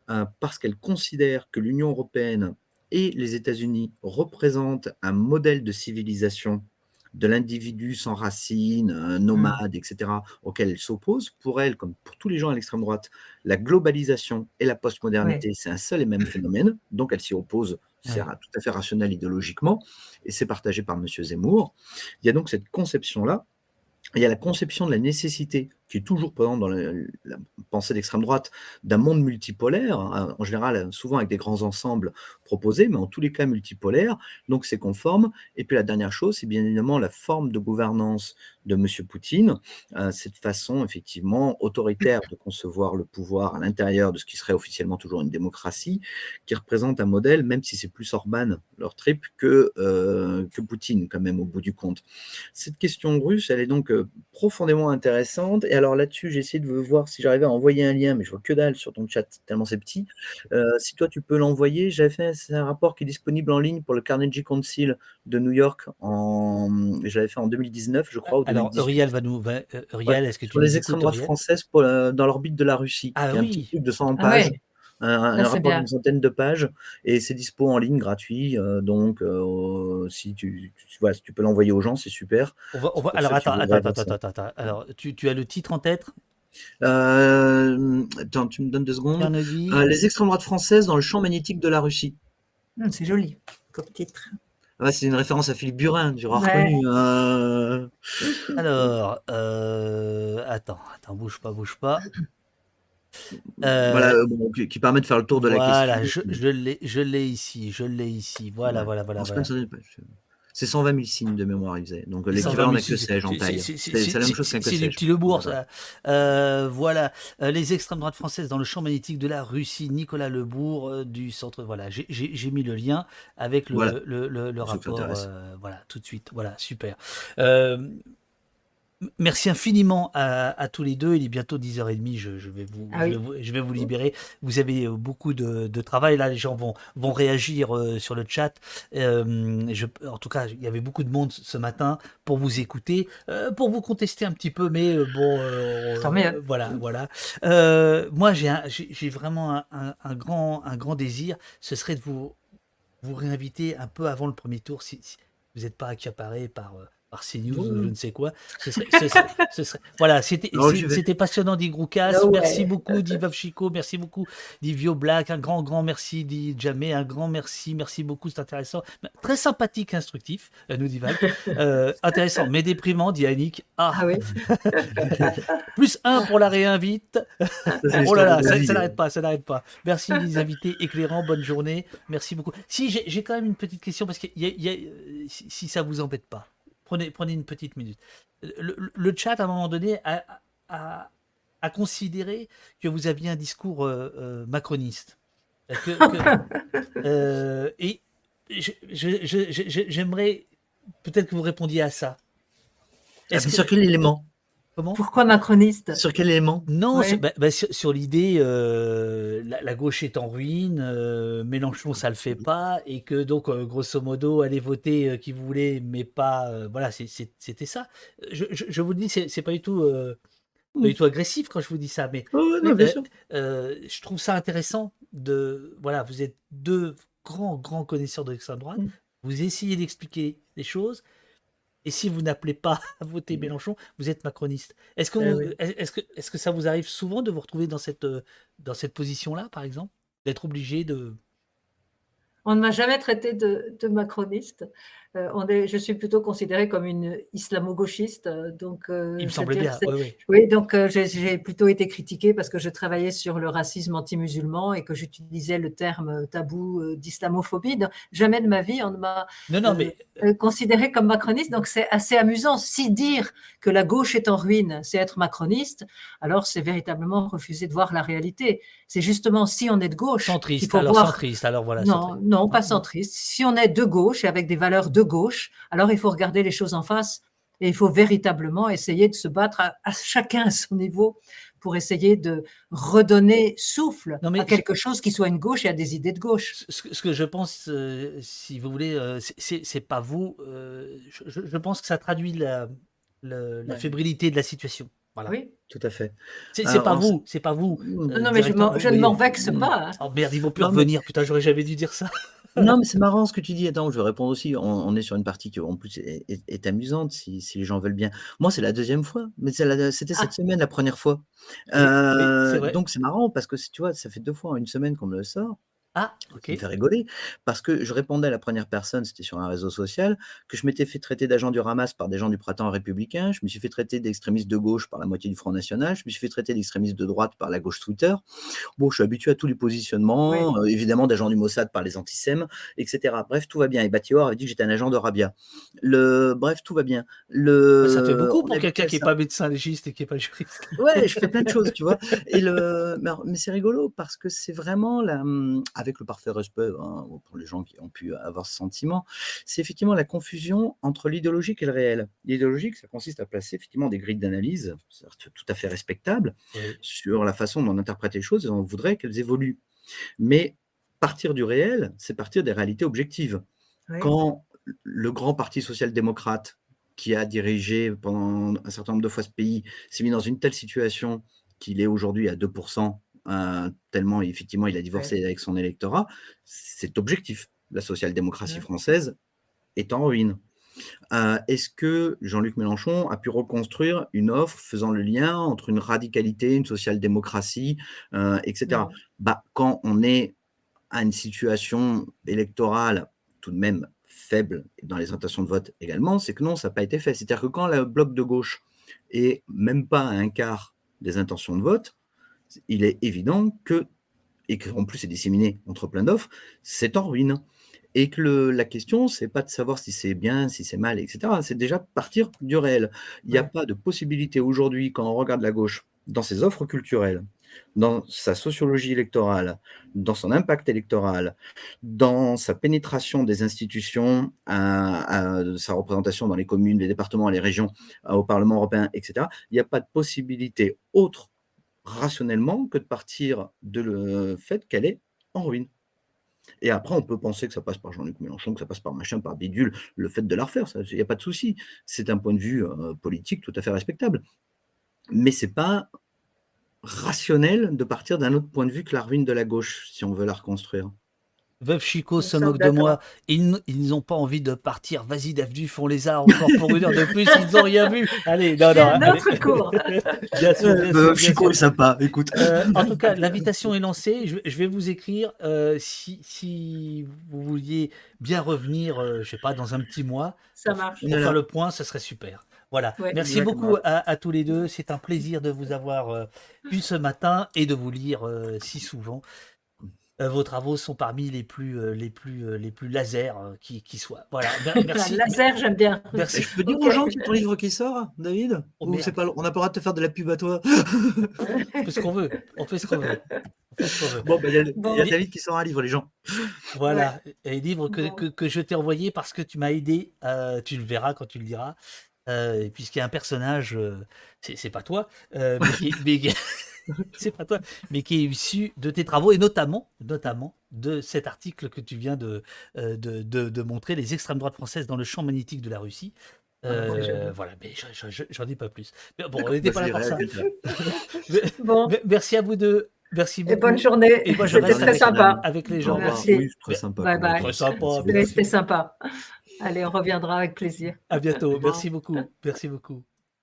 Speaker 3: euh, parce qu'elle considère que l'Union européenne et les États-Unis représentent un modèle de civilisation de l'individu sans racines, euh, nomade, mmh. etc., auquel elle s'oppose. Pour elle, comme pour tous les gens à l'extrême droite, la globalisation et la postmodernité, c'est un seul et même phénomène, donc elle s'y oppose c'est tout à fait rationnel idéologiquement, et c'est partagé par M. Zemmour. Il y a donc cette conception-là il y a la conception de la nécessité, qui est toujours présente dans la, pensée d'extrême droite, d'un monde multipolaire, hein, en général souvent avec des grands ensembles proposés, mais en tous les cas multipolaire, donc c'est conforme. Et puis la dernière chose, c'est bien évidemment la forme de gouvernance de M. Poutine, euh, cette façon effectivement autoritaire de concevoir le pouvoir à l'intérieur de ce qui serait officiellement toujours une démocratie, qui représente un modèle, même si c'est plus Orban, leur trip, que, euh, que Poutine quand même au bout du compte. Cette question russe, elle est donc euh, profondément intéressante. Alors là-dessus, j'ai essayé de voir si j'arrivais à envoyer un lien, mais je vois que dalle sur ton chat, tellement c'est petit. si toi tu peux l'envoyer, j'avais fait un rapport qui est disponible en ligne pour le Carnegie Council de New York. En, j'avais fait en 2019, je crois.
Speaker 1: Alors, Uriel va nous. Va, Uriel, est-ce que tu
Speaker 3: Sur les extrêmes droites françaises pour dans l'orbite de la Russie.
Speaker 1: Ah, oui. un petit
Speaker 3: truc de 100 ah pages. Un, rapport d'une centaine de pages et c'est dispo en ligne gratuit. Euh, donc, euh, si, tu, tu, voilà, si tu peux l'envoyer aux gens, c'est super.
Speaker 1: On va, alors, attends, attends, attends, attends, Alors, tu, tu, as le titre en tête?
Speaker 3: Euh, Attends, tu me donnes deux secondes. les extrêmes droites françaises dans le champ magnétique de la Russie.
Speaker 2: Hum, c'est joli comme titre.
Speaker 3: Ah, c'est une référence à Philippe Burin, du ouais. reconnu.
Speaker 1: Alors, euh, attends, attends, bouge pas, bouge pas.
Speaker 3: Voilà, qui, permet de faire le tour de la question.
Speaker 1: Voilà, je, l'ai ici, je l'ai ici. Voilà, voilà, voilà. voilà.
Speaker 3: C'est 120 000 signes de mémoire, il Donc l'équivalent d'un que sais en taille.
Speaker 1: C'est la même chose qu'un que C'est du petit Lebourg, ça. Euh, voilà. Euh, les extrêmes droites françaises dans le champ magnétique de la Russie. Nicolas Lebourg euh, du centre. Voilà, j'ai mis le lien avec le, le, le, rapport. voilà, tout de suite. Voilà, super. Merci infiniment à, tous les deux. Il est bientôt 10h30. Je, je, vais, vous, ah je, vais, vous, libérer. Vous avez euh, beaucoup de, travail. Là, les gens vont, vont réagir euh, sur le chat. Euh, je, en tout cas, il y avait beaucoup de monde ce matin pour vous écouter, pour vous contester un petit peu. Mais bon, voilà, voilà. moi, j'ai vraiment un, grand, un grand désir. Ce serait de vous, vous réinviter un peu avant le premier tour si, si vous n'êtes pas accaparé par par CNews ou je ne sais quoi. Ce serait, ce serait, voilà, c'était passionnant, dit Groukas. Ah merci beaucoup, dit Vavchico. Merci beaucoup, dit Vio Black. Un grand, grand merci, dit Jamais. Un grand merci. Merci beaucoup, c'est intéressant. Très sympathique, instructif, euh, nous dit Val. [laughs] Euh, intéressant, mais déprimant, dit Annick. Ah, ah oui. [laughs] Plus un pour la réinvite. [laughs] oh là là, ça, n'arrête pas, ça n'arrête pas. Merci, les invités éclairants. Bonne journée. Merci beaucoup. Si, j'ai quand même une petite question parce que y a, si ça vous embête pas. Prenez, prenez une petite minute. Le, chat, à un moment donné, a, a, considéré que vous aviez un discours euh, euh, macroniste. [laughs] Euh, et j'aimerais peut-être que vous répondiez à ça.
Speaker 3: Est-ce que... Sur quel élément
Speaker 2: pourquoi macroniste
Speaker 3: Sur quel élément?
Speaker 1: Non, bah, bah, sur, l'idée, euh, la, gauche est en ruine, euh, Mélenchon ça le fait pas, et que donc euh, grosso modo, allez voter qui vous voulez, mais pas. voilà, c'était ça. Je, vous le dis, c'est pas du tout. Pas du tout agressif quand je vous dis ça, mais, je trouve ça intéressant de voilà, vous êtes deux grands grands connaisseurs de l'extrême droite, mm. vous essayez d'expliquer les choses, et si vous n'appelez pas [laughs] à voter mmh. Mélenchon, vous êtes macroniste. Est-ce que, eh est que, est que ça vous arrive souvent de vous retrouver dans cette, euh, dans cette position-là, par exemple? D'être obligé de...
Speaker 2: On ne m'a jamais traité de, de macroniste. Euh, on est, je suis plutôt considérée comme une islamo-gauchiste. Euh, donc,
Speaker 1: euh, Il me semblait bien.
Speaker 2: Oui, donc j'ai plutôt été critiquée parce que je travaillais sur le racisme anti-musulman et que j'utilisais le terme tabou d'islamophobie. Jamais de ma vie on ne m'a considérée comme macroniste. Donc c'est assez amusant. Si dire que la gauche est en ruine, c'est être macroniste, alors c'est véritablement refuser de voir la réalité. C'est justement si on est de gauche.
Speaker 1: Centriste, alors voir... centriste, alors voilà.
Speaker 2: Non, non, pas centriste. Si on est de gauche et avec des valeurs de gauche, alors il faut regarder les choses en face et il faut véritablement essayer de se battre à, chacun à son niveau pour essayer de redonner souffle à quelque chose qui soit une gauche et à des idées de gauche.
Speaker 1: Ce, que je pense, euh, si vous voulez, euh, c'est pas vous. Euh, je, pense que ça traduit la, la fébrilité de la situation.
Speaker 2: Oui.
Speaker 3: Tout à fait.
Speaker 1: C'est pas vous, c'est pas vous.
Speaker 2: Non, mais je, ne m'en vexe pas. Hein.
Speaker 1: Oh merde, ils vont plus revenir. Putain, j'aurais jamais dû dire ça.
Speaker 3: Non, mais c'est marrant ce que tu dis. Attends, je vais répondre aussi. On, est sur une partie qui, en plus, est, amusante si, les gens veulent bien. Moi, c'est la deuxième fois, mais c'était cette ah. semaine la première fois. Euh, donc, c'est marrant parce que tu vois, ça fait deux fois en une semaine qu'on me le sort.
Speaker 1: Ah, ok.
Speaker 3: Ça me fait rigoler parce que je répondais à la première personne, c'était sur un réseau social, que je m'étais fait traiter d'agent du Ramas par des gens du printemps républicain, je me suis fait traiter d'extrémiste de gauche par la moitié du Front National, je me suis fait traiter d'extrémiste de droite par la gauche Twitter. Bon, je suis habitué à tous les positionnements, euh, évidemment d'agent du Mossad par les antisèmes, etc. Bref, tout va bien. Et Batior avait dit que j'étais un agent de Rabia. Le... Bref, tout va bien. Le...
Speaker 1: Ça fait beaucoup pour quelqu'un qui n'est pas médecin légiste et qui n'est pas juriste.
Speaker 3: Ouais, je fais plein de choses, tu vois. Et le... Mais c'est rigolo parce que c'est vraiment la avec le parfait respect hein, pour les gens qui ont pu avoir ce sentiment, c'est effectivement la confusion entre l'idéologique et le réel. L'idéologique, ça consiste à placer effectivement des grilles d'analyse tout à fait respectables sur la façon dont on interprète les choses et on voudrait qu'elles évoluent. Mais partir du réel, c'est partir des réalités objectives. Quand le grand parti social-démocrate qui a dirigé pendant un certain nombre de fois ce pays s'est mis dans une telle situation qu'il est aujourd'hui à 2% euh, tellement effectivement il a divorcé avec son électorat, c'est objectif. La social-démocratie française est en ruine. Euh, est-ce que Jean-Luc Mélenchon a pu reconstruire une offre faisant le lien entre une radicalité, une social-démocratie, euh, etc. Bah, quand on est à une situation électorale tout de même faible dans les intentions de vote également, c'est que non, ça n'a pas été fait. C'est-à-dire que quand le bloc de gauche est même pas à un quart des intentions de vote, il est évident que, et qu'en plus c'est disséminé entre plein d'offres, c'est en ruine. Et que la question, c'est pas de savoir si c'est bien, si c'est mal, etc. C'est déjà partir du réel. Il n'y a pas de possibilité aujourd'hui, quand on regarde la gauche, dans ses offres culturelles, dans sa sociologie électorale, dans son impact électoral, dans sa pénétration des institutions, à, sa représentation dans les communes, les départements, les régions, au Parlement européen, etc., il n'y a pas de possibilité autre rationnellement que de partir de le fait qu'elle est en ruine. Et après, on peut penser que ça passe par Jean-Luc Mélenchon, que ça passe par machin, par bidule, le fait de la refaire, il n'y a pas de souci. C'est un point de vue euh, politique tout à fait respectable. Mais ce n'est pas rationnel de partir d'un autre point de vue que la ruine de la gauche, si on veut la reconstruire.
Speaker 1: Veuve Chico se moque de moi. Ils, n'ont pas envie de partir. Vas-y, Dave font les arts encore pour une heure de plus. Ils n'ont rien vu. Allez, non, non.
Speaker 2: Notre cours. [laughs]
Speaker 6: Veuve Chico est sympa. Écoute.
Speaker 1: Euh, en tout cas, [laughs] l'invitation est lancée. Je, vais vous écrire. Euh, si, si, vous vouliez bien revenir, je euh, je sais pas, dans un petit mois.
Speaker 2: Ça marche.
Speaker 1: Pour, faire le point, ça serait super. Voilà. Merci beaucoup à, tous les deux. C'est un plaisir de vous avoir eu ce matin et de vous lire si souvent. Euh, vos travaux sont parmi les plus, euh, les plus, euh, les plus laser qui, qui soient. Voilà, [laughs]
Speaker 2: merci. laser, j'aime bien.
Speaker 6: Merci. Je peux dire aux gens que ton livre qui sort, David oh, Ou pas, On n'a pas le droit de te faire de la pub à toi
Speaker 1: On fait ce qu'on veut. On fait ce qu'on veut.
Speaker 6: Bon, bah, il y, a David qui sort un livre, les gens.
Speaker 1: Voilà, un livre que, que, que, je t'ai envoyé parce que tu m'as aidé. tu le verras quand tu le diras. puisqu'il y a un personnage, c'est pas toi, mais, [laughs] mais [laughs] c'est pas toi, mais qui est issu de tes travaux et notamment, notamment de cet article que tu viens de, euh, de, de, montrer, les extrêmes droites françaises dans le champ magnétique de la Russie. Ah, euh, voilà, mais j'en dis pas plus. bon, on n'était pas là pour ça. [laughs] bon. Merci à vous deux. Merci beaucoup.
Speaker 2: Et bonne journée. C'était très sympa.
Speaker 1: Avec les gens.
Speaker 6: Oui, très sympa.
Speaker 2: Bye bye. Très sympa. C'était sympa. Allez, on reviendra avec plaisir.
Speaker 1: À bientôt. Merci beaucoup. Merci beaucoup.